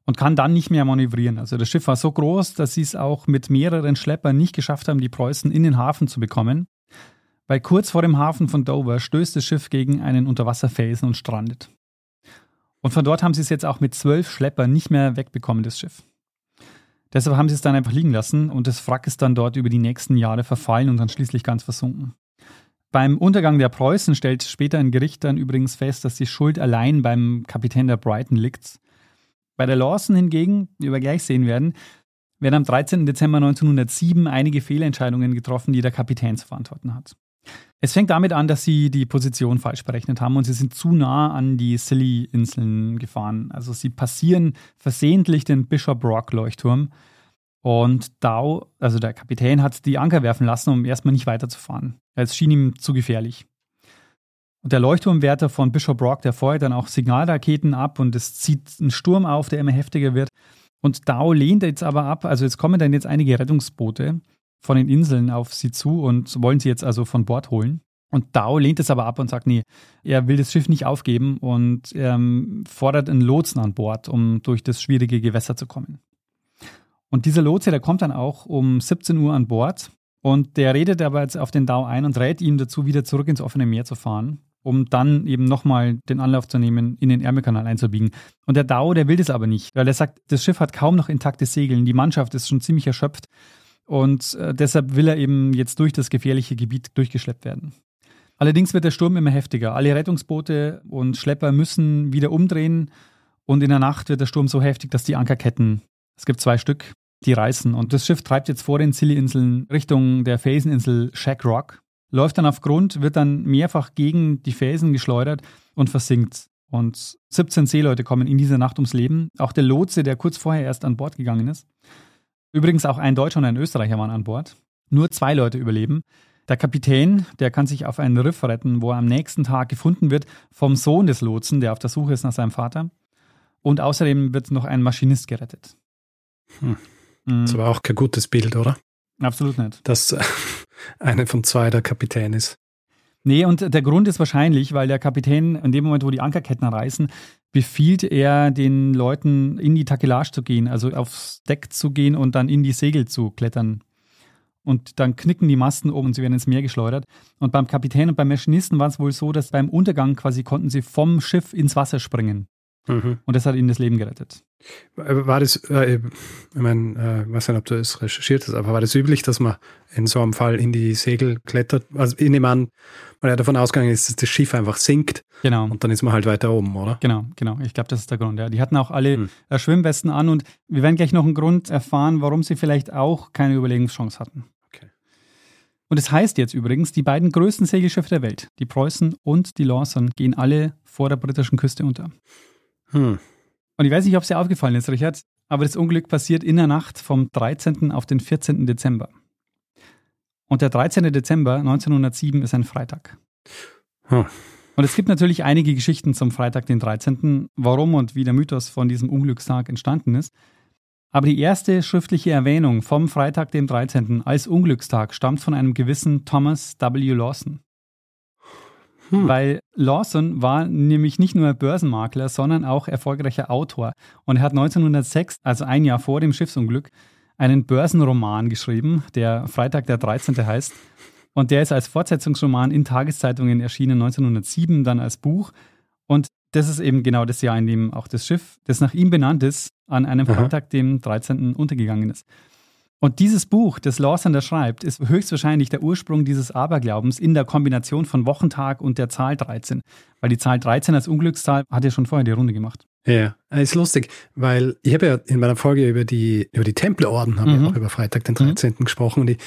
und kann dann nicht mehr manövrieren. Also das Schiff war so groß, dass sie es auch mit mehreren Schleppern nicht geschafft haben, die Preußen in den Hafen zu bekommen. Weil kurz vor dem Hafen von Dover stößt das Schiff gegen einen Unterwasserfelsen und strandet. Und von dort haben sie es jetzt auch mit zwölf Schleppern nicht mehr wegbekommen, das Schiff. Deshalb haben sie es dann einfach liegen lassen und das Wrack ist dann dort über die nächsten Jahre verfallen und dann schließlich ganz versunken. Beim Untergang der Preußen stellt später ein Gericht dann übrigens fest, dass die Schuld allein beim Kapitän der Brighton liegt. Bei der Lawson hingegen, wie wir gleich sehen werden, werden am 13. Dezember 1907 einige Fehlentscheidungen getroffen, die der Kapitän zu verantworten hat. Es fängt damit an, dass sie die Position falsch berechnet haben und sie sind zu nah an die Scilly-Inseln gefahren. Also sie passieren versehentlich den Bishop Rock Leuchtturm und Dow, also der Kapitän, hat die Anker werfen lassen, um erstmal nicht weiterzufahren. Es schien ihm zu gefährlich. Und der Leuchtturmwärter von Bishop Rock, der feuert dann auch Signalraketen ab und es zieht einen Sturm auf, der immer heftiger wird. Und Dow lehnt jetzt aber ab, also jetzt kommen dann jetzt einige Rettungsboote von den Inseln auf sie zu und wollen sie jetzt also von Bord holen. Und Dao lehnt es aber ab und sagt, nee, er will das Schiff nicht aufgeben und ähm, fordert einen Lotsen an Bord, um durch das schwierige Gewässer zu kommen. Und dieser Lotse, der kommt dann auch um 17 Uhr an Bord und der redet aber jetzt auf den Dao ein und rät ihm dazu, wieder zurück ins offene Meer zu fahren. um dann eben nochmal den Anlauf zu nehmen, in den Ärmelkanal einzubiegen. Und der Dau, der will das aber nicht, weil er sagt, das Schiff hat kaum noch intakte Segeln, die Mannschaft ist schon ziemlich erschöpft und äh, deshalb will er eben jetzt durch das gefährliche Gebiet durchgeschleppt werden. Allerdings wird der Sturm immer heftiger. Alle Rettungsboote und Schlepper müssen wieder umdrehen und in der Nacht wird der Sturm so heftig, dass die Ankerketten, es gibt zwei Stück, die reißen. Und das Schiff treibt jetzt vor den Scilly-Inseln Richtung der Felseninsel Shack Rock, läuft dann auf Grund, wird dann mehrfach gegen die Felsen geschleudert und versinkt. Und 17 Seeleute kommen in dieser Nacht ums Leben. Auch der Lotse, der kurz vorher erst an Bord gegangen ist. Übrigens auch ein Deutscher und ein Österreicher waren an Bord. Nur zwei Leute überleben. Der Kapitän, der kann sich auf einen Riff retten, wo er am nächsten Tag gefunden wird vom Sohn des Lotsen, der auf der Suche ist nach seinem Vater. Und außerdem wird noch ein Maschinist gerettet. Hm. Das war auch kein gutes Bild, oder? Absolut nicht. Dass äh, [LAUGHS] eine von zwei der Kapitän ist. Nee, und der Grund ist wahrscheinlich, weil der Kapitän in dem Moment, wo die Ankerketten reißen, befiehlt er den Leuten in die Takelage zu gehen, also aufs Deck zu gehen und dann in die Segel zu klettern. Und dann knicken die Masten oben und sie werden ins Meer geschleudert. Und beim Kapitän und beim Maschinisten war es wohl so, dass beim Untergang quasi konnten sie vom Schiff ins Wasser springen. Mhm. Und das hat ihnen das Leben gerettet. War das, äh, ich meine, äh, weiß nicht, ob du das recherchiert hast, aber war das üblich, dass man in so einem Fall in die Segel klettert? Also ich nehme an, weil er davon ausgegangen ist, dass das Schiff einfach sinkt. Genau. Und dann ist man halt weiter oben, oder? Genau, genau. Ich glaube, das ist der Grund. Ja. Die hatten auch alle hm. Schwimmwesten an und wir werden gleich noch einen Grund erfahren, warum sie vielleicht auch keine Überlegenschance hatten. Okay. Und es das heißt jetzt übrigens, die beiden größten Segelschiffe der Welt, die Preußen und die Lawson, gehen alle vor der britischen Küste unter. Hm. Und ich weiß nicht, ob es dir aufgefallen ist, Richard, aber das Unglück passiert in der Nacht vom 13. auf den 14. Dezember. Und der 13. Dezember 1907 ist ein Freitag. Hm. Und es gibt natürlich einige Geschichten zum Freitag, den 13., warum und wie der Mythos von diesem Unglückstag entstanden ist. Aber die erste schriftliche Erwähnung vom Freitag, dem 13. als Unglückstag stammt von einem gewissen Thomas W. Lawson. Hm. Weil Lawson war nämlich nicht nur Börsenmakler, sondern auch erfolgreicher Autor. Und er hat 1906, also ein Jahr vor dem Schiffsunglück, einen Börsenroman geschrieben, der Freitag der 13. heißt. Und der ist als Fortsetzungsroman in Tageszeitungen erschienen 1907, dann als Buch. Und das ist eben genau das Jahr, in dem auch das Schiff, das nach ihm benannt ist, an einem Freitag, dem 13. untergegangen ist. Und dieses Buch, das Lawson da schreibt, ist höchstwahrscheinlich der Ursprung dieses Aberglaubens in der Kombination von Wochentag und der Zahl 13. Weil die Zahl 13 als Unglückszahl hat ja schon vorher die Runde gemacht. Ja, ist lustig, weil ich habe ja in meiner Folge über die, über die Tempelorden, habe mhm. ich auch über Freitag den 13. Mhm. gesprochen und ich,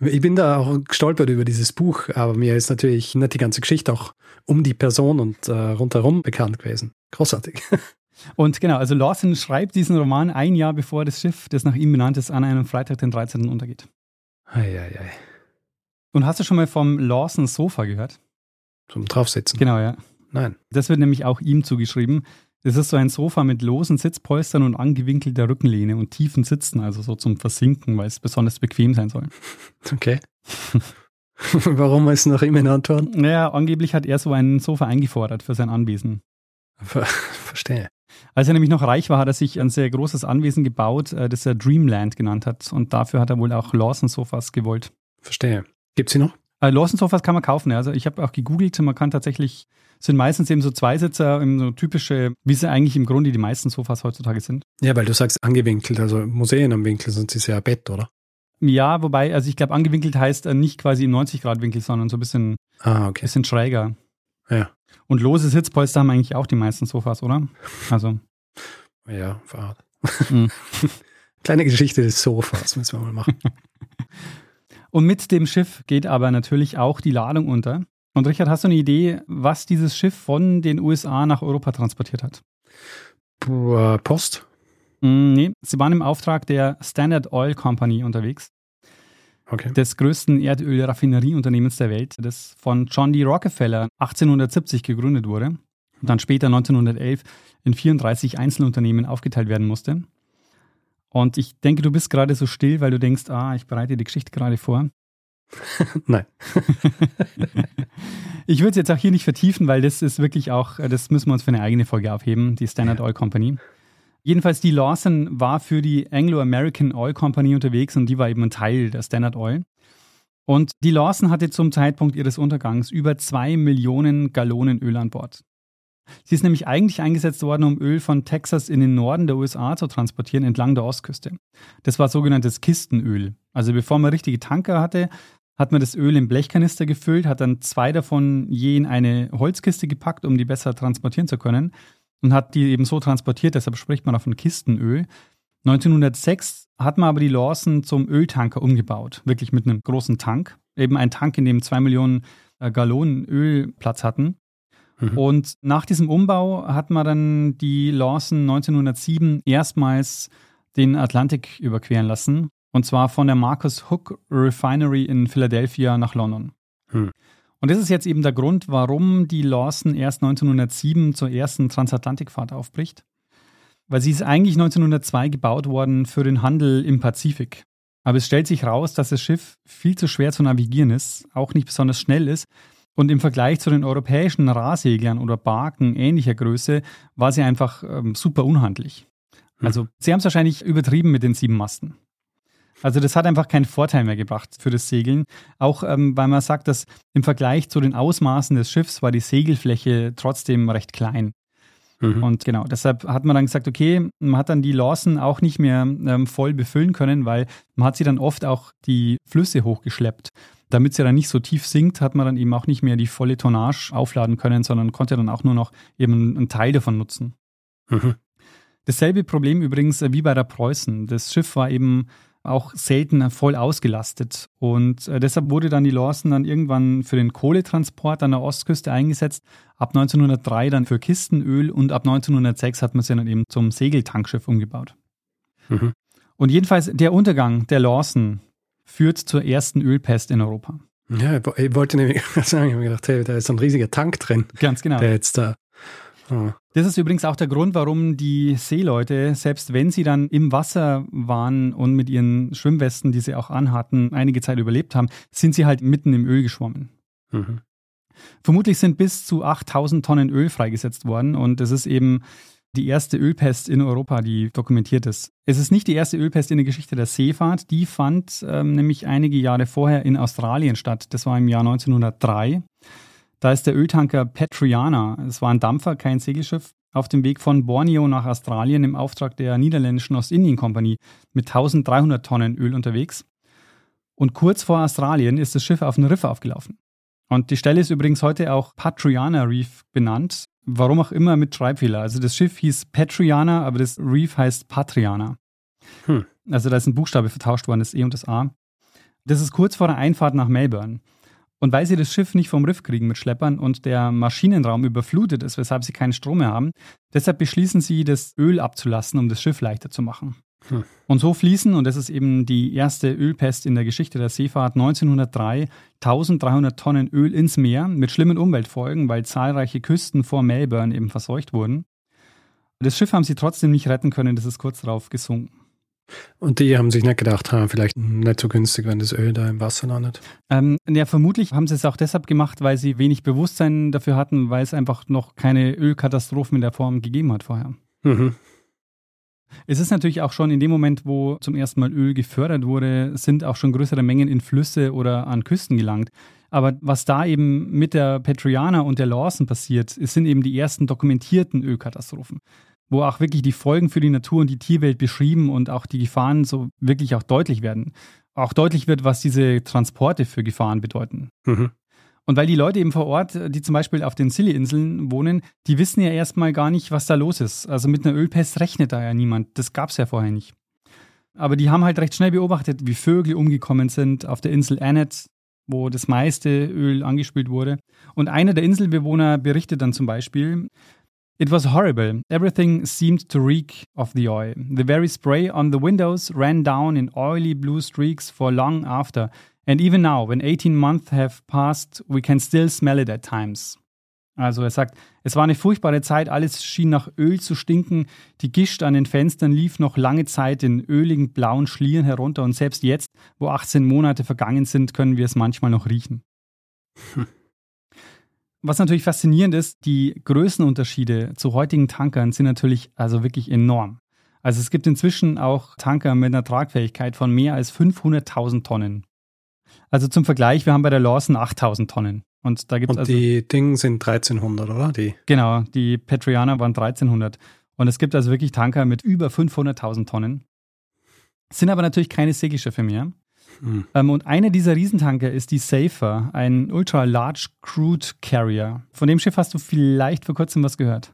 ich bin da auch gestolpert über dieses Buch, aber mir ist natürlich nicht die ganze Geschichte auch um die Person und äh, rundherum bekannt gewesen. Großartig. [LAUGHS] Und genau, also Lawson schreibt diesen Roman ein Jahr bevor das Schiff, das nach ihm benannt ist, an einem Freitag, den 13. untergeht. Eieiei. Ei, ei. Und hast du schon mal vom Lawson Sofa gehört? Zum Draufsitzen? Genau, ja. Nein. Das wird nämlich auch ihm zugeschrieben. Das ist so ein Sofa mit losen Sitzpolstern und angewinkelter Rückenlehne und tiefen Sitzen, also so zum Versinken, weil es besonders bequem sein soll. [LAUGHS] Okay. [LAUGHS] Warum ist noch ihm in Antwort? Naja, angeblich hat er so ein Sofa eingefordert für sein Anwesen. Ver Verstehe. Als er nämlich noch reich war, hat er sich ein sehr großes Anwesen gebaut, äh, das er Dreamland genannt hat. Und dafür hat er wohl auch Lawson-Sofas gewollt. Verstehe. Gibt sie noch? Äh, Lawson-Sofas kann man kaufen. Ja. Also ich habe auch gegoogelt, man kann tatsächlich, sind meistens eben so Zweisitzer, eben so typische, wie sie eigentlich im Grunde die meisten Sofas heutzutage sind. Ja, weil du sagst angewinkelt, also Museen am Winkel sind sie ja Bett, oder? Ja, wobei, also ich glaube, angewinkelt heißt äh, nicht quasi im 90-Grad-Winkel, sondern so ein bisschen, ah, okay. bisschen schräger. Ja. Und lose Sitzpolster haben eigentlich auch die meisten Sofas, oder? Also. Ja, Fahrrad. Mhm. [LAUGHS] Kleine Geschichte des Sofas müssen wir mal machen. [LAUGHS] Und mit dem Schiff geht aber natürlich auch die Ladung unter. Und Richard, hast du eine Idee, was dieses Schiff von den USA nach Europa transportiert hat? Post? Mm, nee, sie waren im Auftrag der Standard Oil Company unterwegs okay. des größten Erdölraffinerieunternehmens der Welt, das von John D. Rockefeller 1870 gegründet wurde und dann später 1911 in 34 Einzelunternehmen aufgeteilt werden musste. Und ich denke, du bist gerade so still, weil du denkst, ah, ich bereite die Geschichte gerade vor. [LAUGHS] Nein. [LAUGHS] ich würde es jetzt auch hier nicht vertiefen, weil das ist wirklich auch, das müssen wir uns für eine eigene Folge aufheben, die Standard Oil Company. Jedenfalls, die Lawson war für die Anglo-American Oil Company unterwegs und die war eben ein Teil der Standard Oil. Und die Lawson hatte zum Zeitpunkt ihres Untergangs über zwei Millionen Gallonen Öl an Bord. Sie ist nämlich eigentlich eingesetzt worden, um Öl von Texas in den Norden der USA zu transportieren, entlang der Ostküste. Das war sogenanntes Kistenöl. Also bevor man richtige Tanker hatte, hat man das Öl in Blechkanister gefüllt, hat dann zwei davon je in eine Holzkiste gepackt, um die besser transportieren zu können und hat die eben so transportiert, deshalb spricht man auch von Kistenöl. 1906 hat man aber die Lawson zum Öltanker umgebaut, wirklich mit einem großen Tank, eben ein Tank, in dem zwei Millionen äh, Gallonen Öl Platz hatten. Mhm. Und nach diesem Umbau hat man dann die Lawson 1907 erstmals den Atlantik überqueren lassen und zwar von der Marcus Hook Refinery in Philadelphia nach London. Hm. Und das ist jetzt eben der Grund, warum die Lawson erst 1907 zur ersten Transatlantikfahrt aufbricht. Weil sie ist eigentlich 1902 gebaut worden für den Handel im Pazifik. Aber es stellt sich raus, dass das Schiff viel zu schwer zu navigieren ist, auch nicht besonders schnell ist. Und im Vergleich zu den europäischen Rahseglern oder Barken ähnlicher Größe war sie einfach ähm, super unhandlich. Hm. Also sie haben es wahrscheinlich übertrieben mit den sieben Masten. Also das hat einfach keinen Vorteil mehr gebracht für das Segeln. Auch ähm, weil man sagt, dass im Vergleich zu den Ausmaßen des Schiffs war die Segelfläche trotzdem recht klein. Mhm. Und genau, deshalb hat man dann gesagt, okay, man hat dann die Lawson auch nicht mehr ähm, voll befüllen können, weil man hat sie dann oft auch die Flüsse hochgeschleppt. Damit sie dann nicht so tief sinkt, hat man dann eben auch nicht mehr die volle Tonnage aufladen können, sondern konnte dann auch nur noch eben einen Teil davon nutzen. Mhm. Dasselbe Problem übrigens äh, wie bei der Preußen. Das Schiff war eben auch selten voll ausgelastet. Und äh, deshalb wurde dann die Lawson dann irgendwann für den Kohletransport an der Ostküste eingesetzt, ab 1903 dann für Kistenöl und ab 1906 hat man sie dann eben zum Segeltankschiff umgebaut. Mhm. Und jedenfalls der Untergang der Lawson führt zur ersten Ölpest in Europa. Ja, ich wollte nämlich [LAUGHS] sagen, ich habe gedacht, hey, da ist so ein riesiger Tank drin. Ganz genau. Der jetzt da das ist übrigens auch der Grund, warum die Seeleute, selbst wenn sie dann im Wasser waren und mit ihren Schwimmwesten, die sie auch anhatten, einige Zeit überlebt haben, sind sie halt mitten im Öl geschwommen. Mhm. Vermutlich sind bis zu 8000 Tonnen Öl freigesetzt worden und das ist eben die erste Ölpest in Europa, die dokumentiert ist. Es ist nicht die erste Ölpest in der Geschichte der Seefahrt. Die fand ähm, nämlich einige Jahre vorher in Australien statt. Das war im Jahr 1903. Da ist der Öltanker Petriana, es war ein Dampfer, kein Segelschiff, auf dem Weg von Borneo nach Australien im Auftrag der niederländischen Ostindien-Kompanie mit 1300 Tonnen Öl unterwegs. Und kurz vor Australien ist das Schiff auf einen Riff aufgelaufen. Und die Stelle ist übrigens heute auch Patriana Reef benannt, warum auch immer mit Schreibfehler. Also das Schiff hieß Patriana, aber das Reef heißt Patriana. Hm. Also da ist ein Buchstabe vertauscht worden, das E und das A. Das ist kurz vor der Einfahrt nach Melbourne. Und weil sie das Schiff nicht vom Riff kriegen mit Schleppern und der Maschinenraum überflutet ist, weshalb sie keinen Strom mehr haben, deshalb beschließen sie, das Öl abzulassen, um das Schiff leichter zu machen. Hm. Und so fließen, und das ist eben die erste Ölpest in der Geschichte der Seefahrt, 1903 1300 Tonnen Öl ins Meer mit schlimmen Umweltfolgen, weil zahlreiche Küsten vor Melbourne eben verseucht wurden. Das Schiff haben sie trotzdem nicht retten können, das ist kurz darauf gesunken. Und die haben sich nicht gedacht, ha, vielleicht nicht so günstig, wenn das Öl da im Wasser landet. Ähm, ja, vermutlich haben sie es auch deshalb gemacht, weil sie wenig Bewusstsein dafür hatten, weil es einfach noch keine Ölkatastrophen in der Form gegeben hat vorher. Mhm. Es ist natürlich auch schon in dem Moment, wo zum ersten Mal Öl gefördert wurde, sind auch schon größere Mengen in Flüsse oder an Küsten gelangt. Aber was da eben mit der Petriana und der Lawson passiert, sind eben die ersten dokumentierten Ölkatastrophen wo auch wirklich die Folgen für die Natur und die Tierwelt beschrieben und auch die Gefahren so wirklich auch deutlich werden. Auch deutlich wird, was diese Transporte für Gefahren bedeuten. Mhm. Und weil die Leute eben vor Ort, die zum Beispiel auf den Scilly-Inseln wohnen, die wissen ja erstmal gar nicht, was da los ist. Also mit einer Ölpest rechnet da ja niemand. Das gab es ja vorher nicht. Aber die haben halt recht schnell beobachtet, wie Vögel umgekommen sind auf der Insel Annet, wo das meiste Öl angespült wurde. Und einer der Inselbewohner berichtet dann zum Beispiel, It was horrible. Everything seemed to reek of the oil. The very spray on the windows ran down in oily blue streaks for long after. And even now, when 18 months have passed, we can still smell it at times. Also er sagt, es war eine furchtbare Zeit, alles schien nach Öl zu stinken, die Gischt an den Fenstern lief noch lange Zeit in öligen blauen Schlieren herunter und selbst jetzt, wo 18 Monate vergangen sind, können wir es manchmal noch riechen. [LAUGHS] Was natürlich faszinierend ist, die Größenunterschiede zu heutigen Tankern sind natürlich also wirklich enorm. Also es gibt inzwischen auch Tanker mit einer Tragfähigkeit von mehr als 500.000 Tonnen. Also zum Vergleich, wir haben bei der Lawson 8000 Tonnen. Und da gibt es Und also. die Dinge sind 1300, oder? Die. Genau, die Petriana waren 1300. Und es gibt also wirklich Tanker mit über 500.000 Tonnen. Sind aber natürlich keine Segelschiffe mehr. Hm. Ähm, und einer dieser Riesentanker ist die Safer, ein Ultra Large Crude Carrier. Von dem Schiff hast du vielleicht vor kurzem was gehört.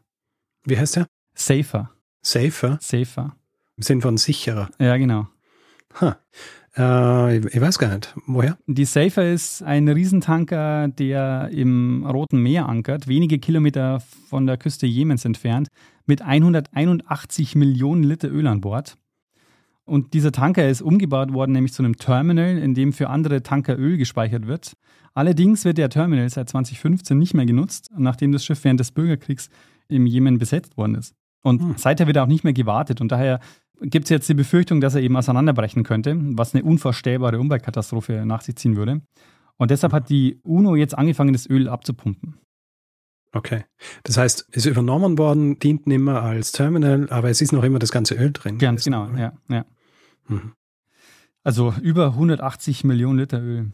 Wie heißt der? Safer, Safer? Safer. Im Sinn von sicherer. Ja, genau. Ha. Äh, ich weiß gar nicht. Woher? Die Safer ist ein Riesentanker, der im Roten Meer ankert, wenige Kilometer von der Küste Jemens entfernt, mit 181 Millionen Liter Öl an Bord. Und dieser Tanker ist umgebaut worden, nämlich zu einem Terminal, in dem für andere Tanker Öl gespeichert wird. Allerdings wird der Terminal seit 2015 nicht mehr genutzt, nachdem das Schiff während des Bürgerkriegs im Jemen besetzt worden ist. Und Hm. seither wird er auch nicht mehr gewartet. Und daher gibt es jetzt die Befürchtung, dass er eben auseinanderbrechen könnte, was eine unvorstellbare Umweltkatastrophe nach sich ziehen würde. Und deshalb hat die UNO jetzt angefangen, das Öl abzupumpen. Okay. Das heißt, ist übernommen worden, dient nicht mehr als Terminal, aber es ist noch immer das ganze Öl drin. Ganz genau, ja, ja. Mhm. Also über 180 Millionen Liter Öl.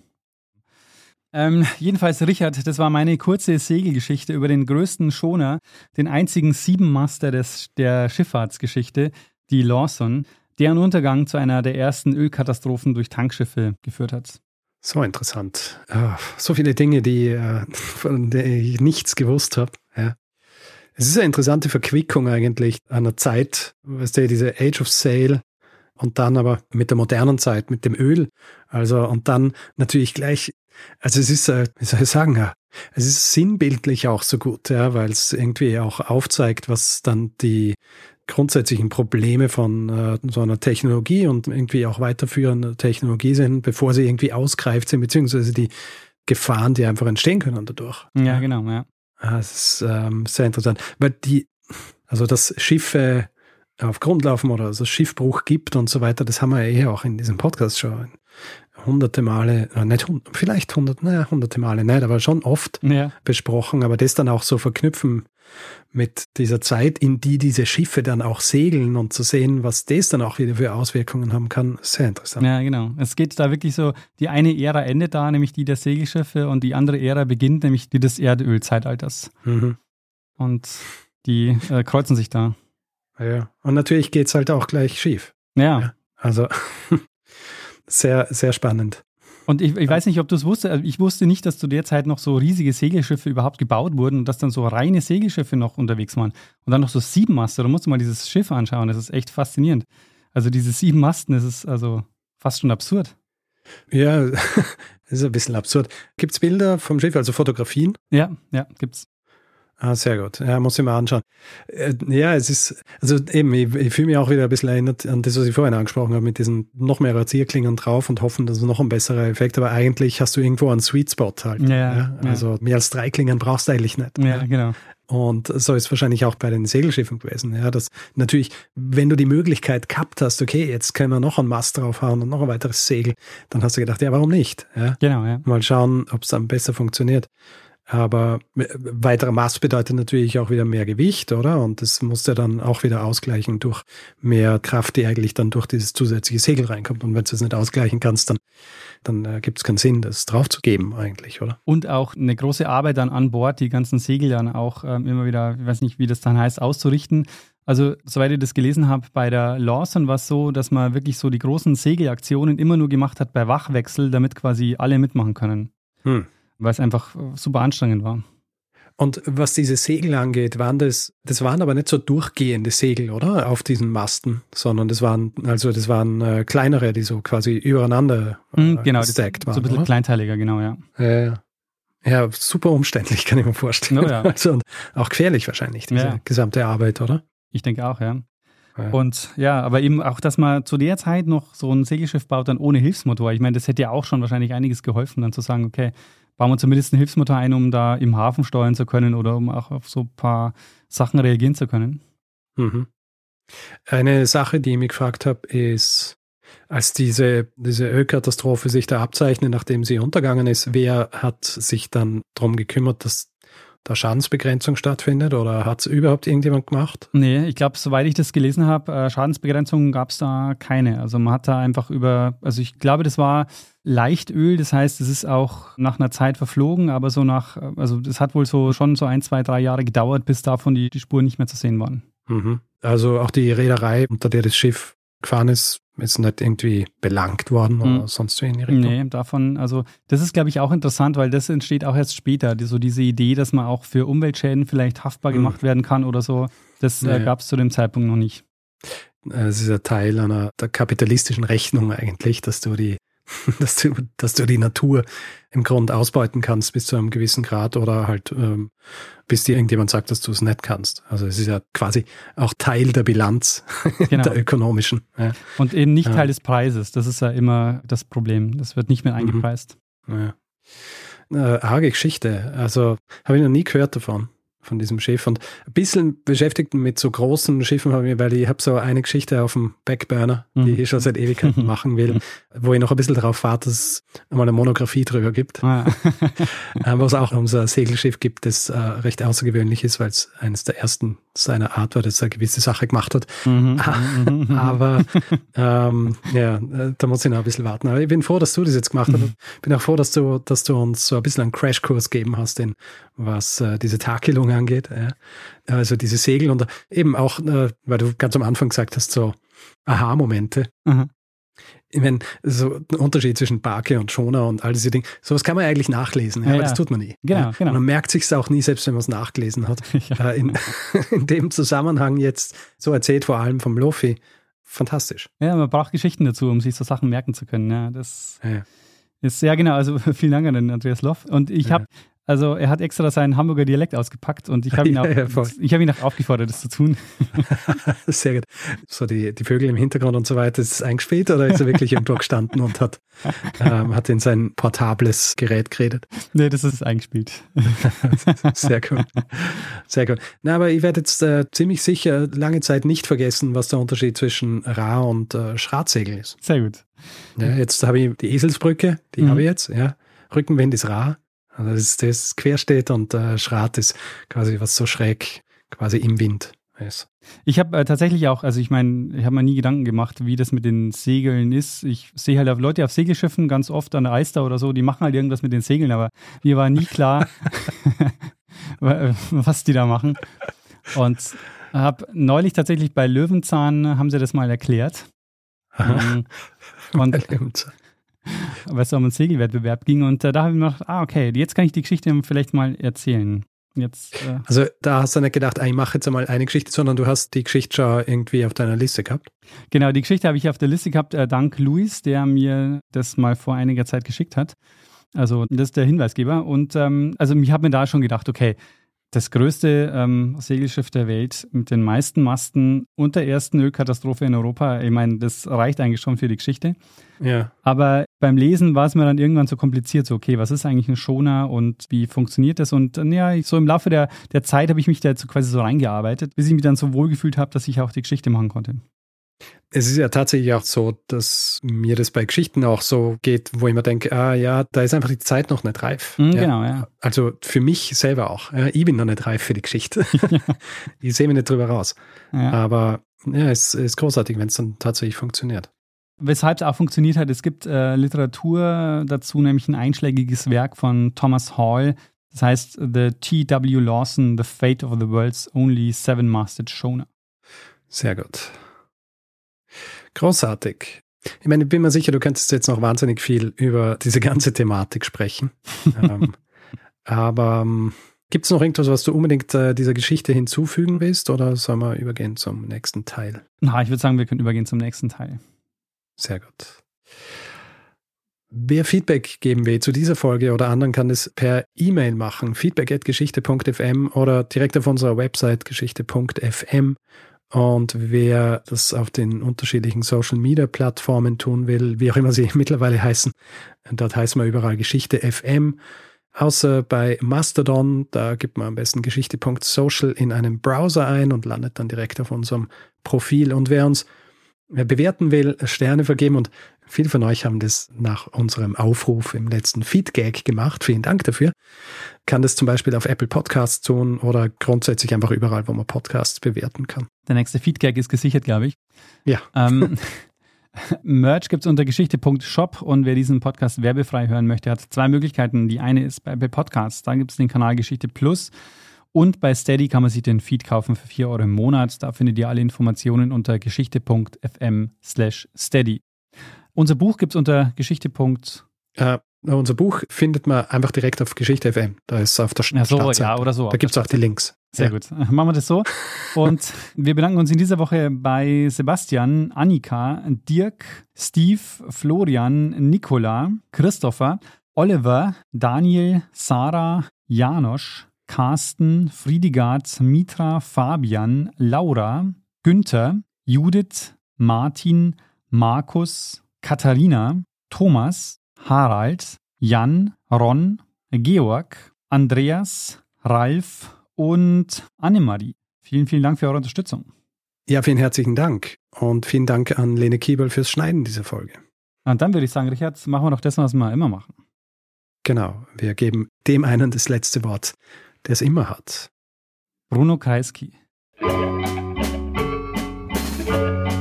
Ähm, jedenfalls, Richard, das war meine kurze Segelgeschichte über den größten Schoner, den einzigen Siebenmaster des, der Schifffahrtsgeschichte, die Lawson, deren Untergang zu einer der ersten Ölkatastrophen durch Tankschiffe geführt hat. So interessant. Ah, so viele Dinge, die, äh, von denen ich nichts gewusst habe. Ja. Es ist eine interessante Verquickung eigentlich einer Zeit, weißt du, diese Age of Sail und dann aber mit der modernen Zeit, mit dem Öl. Also, und dann natürlich gleich, also es ist, äh, wie soll ich sagen, ja, es ist sinnbildlich auch so gut, ja, weil es irgendwie auch aufzeigt, was dann die grundsätzlichen Probleme von äh, so einer Technologie und irgendwie auch weiterführender Technologie sind, bevor sie irgendwie ausgreift sind, beziehungsweise die Gefahren, die einfach entstehen können dadurch. Ja, genau, ja. Ah, Das ist ähm, sehr interessant. Weil die, also dass Schiffe auf Grund laufen oder es Schiffbruch gibt und so weiter, das haben wir ja eh auch in diesem Podcast schon hunderte Male, äh, nicht hund, vielleicht hundert, naja, hunderte Male nicht, aber schon oft Ja, besprochen, aber das dann auch so verknüpfen mit dieser Zeit, in die diese Schiffe dann auch segeln und zu sehen, was das dann auch wieder für Auswirkungen haben kann, sehr interessant. ja, genau. Es geht da wirklich so, die eine Ära endet da, nämlich die der Segelschiffe, und die andere Ära beginnt, nämlich die des Erdölzeitalters. Mhm. Und die äh, kreuzen sich da. Ja. Und natürlich geht's halt auch gleich schief. Ja. Ja. Also [LAUGHS] sehr, sehr spannend. Und ich, ich weiß nicht, ob du es wusstest. Also ich wusste nicht, dass zu der Zeit noch so riesige Segelschiffe überhaupt gebaut wurden und dass dann so reine Segelschiffe noch unterwegs waren. Und dann noch so sieben Master. Da musst du mal dieses Schiff anschauen. Das ist echt faszinierend. Also diese sieben Masten, das ist also fast schon absurd. Ja, das [LAUGHS] ist ein bisschen absurd. Gibt's Bilder vom Schiff, also Fotografien? Ja, ja, gibt's. Ah, sehr gut. Ja, muss ich mal anschauen. Äh, Ja, es ist, also eben, ich, ich fühle mich auch wieder ein bisschen erinnert an das, was ich vorhin angesprochen habe, mit diesen noch mehr Erzieherklingen drauf und hoffen, dass es noch ein besserer Effekt, aber eigentlich hast du irgendwo einen Sweet Spot halt. Ja, ja. Also mehr als drei Klingen brauchst du eigentlich nicht. Ja, genau. Und so ist wahrscheinlich auch bei den Segelschiffen gewesen. Ja, dass natürlich, wenn du die Möglichkeit gehabt hast, okay, jetzt können wir noch einen Mast draufhauen und noch ein weiteres Segel, dann hast du gedacht, ja, warum nicht? Ja, Genau, ja. mal schauen, ob es dann besser funktioniert. Aber äh, weiterer Mast bedeutet natürlich auch wieder mehr Gewicht, oder? Und das muss ja dann auch wieder ausgleichen durch mehr Kraft, die eigentlich dann durch dieses zusätzliche Segel reinkommt. Und wenn du es nicht ausgleichen kannst, dann, dann äh, gibt es keinen Sinn, das draufzugeben eigentlich, oder? Und auch eine große Arbeit dann an Bord, die ganzen Segel dann auch ähm, immer wieder, ich weiß nicht, wie das dann heißt, auszurichten. Also, soweit ich das gelesen habe, bei der Lawson war es so, dass man wirklich so die großen Segelaktionen immer nur gemacht hat bei Wachwechsel, damit quasi alle mitmachen können. Hm. Weil es einfach super anstrengend war. Und was diese Segel angeht, waren das, das waren aber nicht so durchgehende Segel, oder? Auf diesen Masten, sondern das waren, also das waren äh, kleinere, die so quasi übereinander äh, Mhm, genau, gestackt so waren. ein bisschen oder? kleinteiliger, genau, ja. Äh, ja, super umständlich, kann ich mir vorstellen. Oh ja. [LAUGHS] Also, und auch gefährlich wahrscheinlich, diese Ja. gesamte Arbeit, oder? Ich denke auch, ja. Ja. Und ja, aber eben auch, dass man zu der Zeit noch so ein Segelschiff baut, dann ohne Hilfsmotor. Ich meine, das hätte ja auch schon wahrscheinlich einiges geholfen, dann zu sagen, okay, bauen wir zumindest einen Hilfsmotor ein, um da im Hafen steuern zu können oder um auch auf so ein paar Sachen reagieren zu können. Mhm. Eine Sache, die ich mich gefragt habe, ist, als diese, diese Ölkatastrophe sich da abzeichnet, nachdem sie untergegangen ist, wer hat sich dann darum gekümmert, dass da Schadensbegrenzung stattfindet oder hat es überhaupt irgendjemand gemacht? Nee, ich glaube, soweit ich das gelesen habe, äh, Schadensbegrenzung gab es da keine. Also man hat da einfach über, also ich glaube, das war Leichtöl, das heißt, es ist auch nach einer Zeit verflogen, aber so nach, also das hat wohl so schon so ein, zwei, drei Jahre gedauert, bis davon die, die Spuren nicht mehr zu sehen waren. Mhm. Also auch die Reederei, unter der das Schiff gefahren ist, ist nicht irgendwie belangt worden oder mhm. sonst wie in die Richtung. Nee, davon, also das ist, glaube ich, auch interessant, weil das entsteht auch erst später. Die, so diese Idee, dass man auch für Umweltschäden vielleicht haftbar mhm. gemacht werden kann oder so, das äh, gab es zu dem Zeitpunkt noch nicht. Es ist ja Teil einer der kapitalistischen Rechnung eigentlich, dass du die [LAUGHS] dass du, dass du die Natur im Grund ausbeuten kannst bis zu einem gewissen Grad oder halt ähm, bis dir irgendjemand sagt, dass du es nicht kannst. Also es ist ja quasi auch Teil der Bilanz [LAUGHS] genau. der ökonomischen. Ja. Und eben nicht Teil des Preises. Das ist ja immer das Problem. Das wird nicht mehr mhm. eingepreist. Ja. Äh, arge Geschichte. Also habe ich noch nie gehört davon von diesem Schiff. Und ein bisschen beschäftigt mit so großen Schiffen habe ich, weil ich habe so eine Geschichte auf dem Backburner, die mhm. ich schon seit Ewigkeiten [LAUGHS] machen will, wo ich noch ein bisschen darauf warte, dass es mal eine Monographie drüber gibt. Ah, ja. [LAUGHS] wo es auch um so ein Segelschiff gibt, das äh, recht außergewöhnlich ist, weil es eines der ersten seiner Art war, das eine gewisse Sache gemacht hat. Mhm. [LAUGHS] Aber ähm, ja, da muss ich noch ein bisschen warten. Aber ich bin froh, dass du das jetzt gemacht hast. Bin auch froh, dass du, dass du uns so ein bisschen einen Crashkurs gegeben hast, in was äh, diese Takelung angeht. Ja. Also diese Segel und eben auch, äh, weil du ganz am Anfang gesagt hast, so Aha-Momente. Mhm. Ich meine, so ein Unterschied zwischen Barke und Schoner und all diese Dinge, sowas kann man eigentlich nachlesen, ja, aber ja. das tut man nie. Genau, ja. genau. man merkt sich auch nie, selbst wenn man es nachgelesen hat. [LAUGHS] Ja. Äh, in, [LAUGHS] in, dem Zusammenhang jetzt, so erzählt vor allem vom Lofi, fantastisch. Ja, man braucht Geschichten dazu, um sich so Sachen merken zu können. Ja, das ist sehr genau. Also [LAUGHS] vielen Dank an den Andreas Loff. Und ich habe also er hat extra seinen Hamburger Dialekt ausgepackt und ich habe [LAUGHS] ihn, auch, ja, ich hab ihn auch aufgefordert, das zu tun. [LAUGHS] Sehr gut. So die, die Vögel im Hintergrund und so weiter, ist es eingespielt oder ist er wirklich irgendwo gestanden und hat, [LAUGHS] ähm, hat in sein portables Gerät geredet? Nee, das ist eingespielt. Sehr gut. Sehr gut. Na, aber ich werde jetzt äh, ziemlich sicher lange Zeit nicht vergessen, was der Unterschied zwischen Ra und äh, Schratsegel ist. Sehr gut. Ja, jetzt habe ich die Eselsbrücke, die mhm. habe ich jetzt, ja. Rückenwind ist Ra, also das ist das quer steht und äh, Schrat ist quasi was so schräg quasi im Wind ist. Ich habe äh, tatsächlich auch, also ich meine, ich habe mir nie Gedanken gemacht, wie das mit den Segeln ist. Ich sehe halt Leute auf Segelschiffen ganz oft an der Alster oder so, die machen halt irgendwas mit den Segeln, aber mir war nie klar, [LAUGHS] was die da machen. Und habe neulich tatsächlich bei Löwenzahn haben sie das mal erklärt. Aha. Ähm, und [LAUGHS] [LAUGHS] weil es um einen Segelwettbewerb ging. Und äh, da habe ich mir gedacht, ah, okay, jetzt kann ich die Geschichte vielleicht mal erzählen. Jetzt, äh also da hast du nicht gedacht, ich mache jetzt einmal eine Geschichte, sondern du hast die Geschichte schon irgendwie auf deiner Liste gehabt? Genau, die Geschichte habe ich auf der Liste gehabt, äh, dank Luis, der mir das mal vor einiger Zeit geschickt hat. Also das ist der Hinweisgeber. Und ähm, also ich habe mir da schon gedacht, okay, das größte ähm, Segelschiff der Welt mit den meisten Masten und der ersten Ölkatastrophe in Europa. Ich meine, das reicht eigentlich schon für die Geschichte. Ja. Aber beim Lesen war es mir dann irgendwann so kompliziert, so, okay, was ist eigentlich ein Schoner und wie funktioniert das? Und ja, so im Laufe der, der Zeit habe ich mich da jetzt so quasi so reingearbeitet, bis ich mich dann so wohlgefühlt habe, dass ich auch die Geschichte machen konnte. Es ist ja tatsächlich auch so, dass mir das bei Geschichten auch so geht, wo ich mir denke, ah ja, da ist einfach die Zeit noch nicht reif. Mhm, ja. Genau, ja. Also für mich selber auch. Ja, ich bin noch nicht reif für die Geschichte. [LAUGHS] ich sehe mich nicht drüber raus. Ja. Aber ja, es ist großartig, wenn es dann tatsächlich funktioniert. Weshalb es auch funktioniert hat, es gibt äh, Literatur dazu, nämlich ein einschlägiges Werk von Thomas Hall. Das heißt The T.W. Lawson, The Fate of the World's Only Seven-Masted Schoner. Sehr gut. Großartig. Ich meine, ich bin mir sicher, du könntest jetzt noch wahnsinnig viel über diese ganze Thematik sprechen. [LAUGHS] ähm, aber ähm, gibt es noch irgendwas, was du unbedingt äh, dieser Geschichte hinzufügen willst oder sollen wir übergehen zum nächsten Teil? Na, ich würde sagen, wir können übergehen zum nächsten Teil. Sehr gut. Wer Feedback geben will zu dieser Folge oder anderen, kann es per E-Mail machen. feedback.geschichte.fm oder direkt auf unserer Website geschichte.fm. Und wer das auf den unterschiedlichen Social Media Plattformen tun will, wie auch immer sie [LAUGHS] mittlerweile heißen, dort heißen wir überall Geschichte FM. Außer bei Mastodon, da gibt man am besten geschichte.social in einem Browser ein und landet dann direkt auf unserem Profil. Und wer uns bewerten will, Sterne vergeben und viele von euch haben das nach unserem Aufruf im letzten Feedgag gemacht. Vielen Dank dafür. Kann das zum Beispiel auf Apple Podcasts tun oder grundsätzlich einfach überall, wo man Podcasts bewerten kann. Der nächste Feedgag ist gesichert, glaube ich. Ja. Ähm, [LAUGHS] Merch gibt es unter geschichte.shop und wer diesen Podcast werbefrei hören möchte, hat zwei Möglichkeiten. Die eine ist bei Apple Podcasts, da gibt es den Kanal Geschichte Plus und bei Steady kann man sich den Feed kaufen für 4 Euro im Monat. Da findet ihr alle Informationen unter geschichte.fm slash steady. Unser Buch gibt es unter geschichte. Äh, unser Buch findet man einfach direkt auf Geschichte FM. Da ist es auf der ja, so, Startseite. Ja, oder so. Da gibt es auch die Links. Sehr ja. gut. [LAUGHS] Machen wir das so. Und [LAUGHS] wir bedanken uns in dieser Woche bei Sebastian, Annika, Dirk, Steve, Florian, Nicola, Christopher, Oliver, Daniel, Sarah, Janosch, Carsten, Friedigard, Mitra, Fabian, Laura, Günther, Judith, Martin, Markus, Katharina, Thomas, Harald, Jan, Ron, Georg, Andreas, Ralf und Annemarie. Vielen, vielen Dank für eure Unterstützung. Ja, vielen herzlichen Dank und vielen Dank an Lene Kiebel fürs Schneiden dieser Folge. Und dann würde ich sagen, Richard, machen wir doch das, was wir immer machen. Genau, wir geben dem einen das letzte Wort der es immer hat. Bruno Kreisky.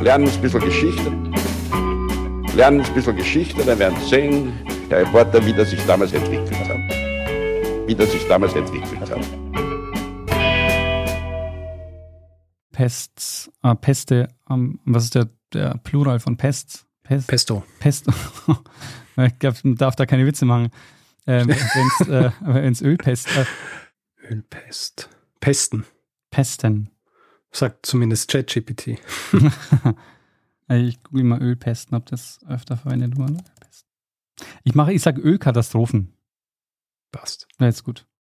Lernen ein bisschen Geschichte. Lernen ein bisschen Geschichte, dann werden Sie sehen, der Reporter, wie das sich damals entwickelt hat. Wie das sich damals entwickelt hat. Pests, äh, Peste, ähm, was ist der, der Plural von Pests? Pest, Pesto. Pesto. [LAUGHS] ich glaube, man darf da keine Witze machen. Ähm, Wenn es äh, [LAUGHS] Ölpest. Äh, Ölpest. Pesten. Pesten. Sagt zumindest ChatGPT. [LAUGHS] ich google mal Ölpesten, ob das öfter verwendet wurde. Ich mache, ich sage Ölkatastrophen. Passt. Ja, jetzt gut.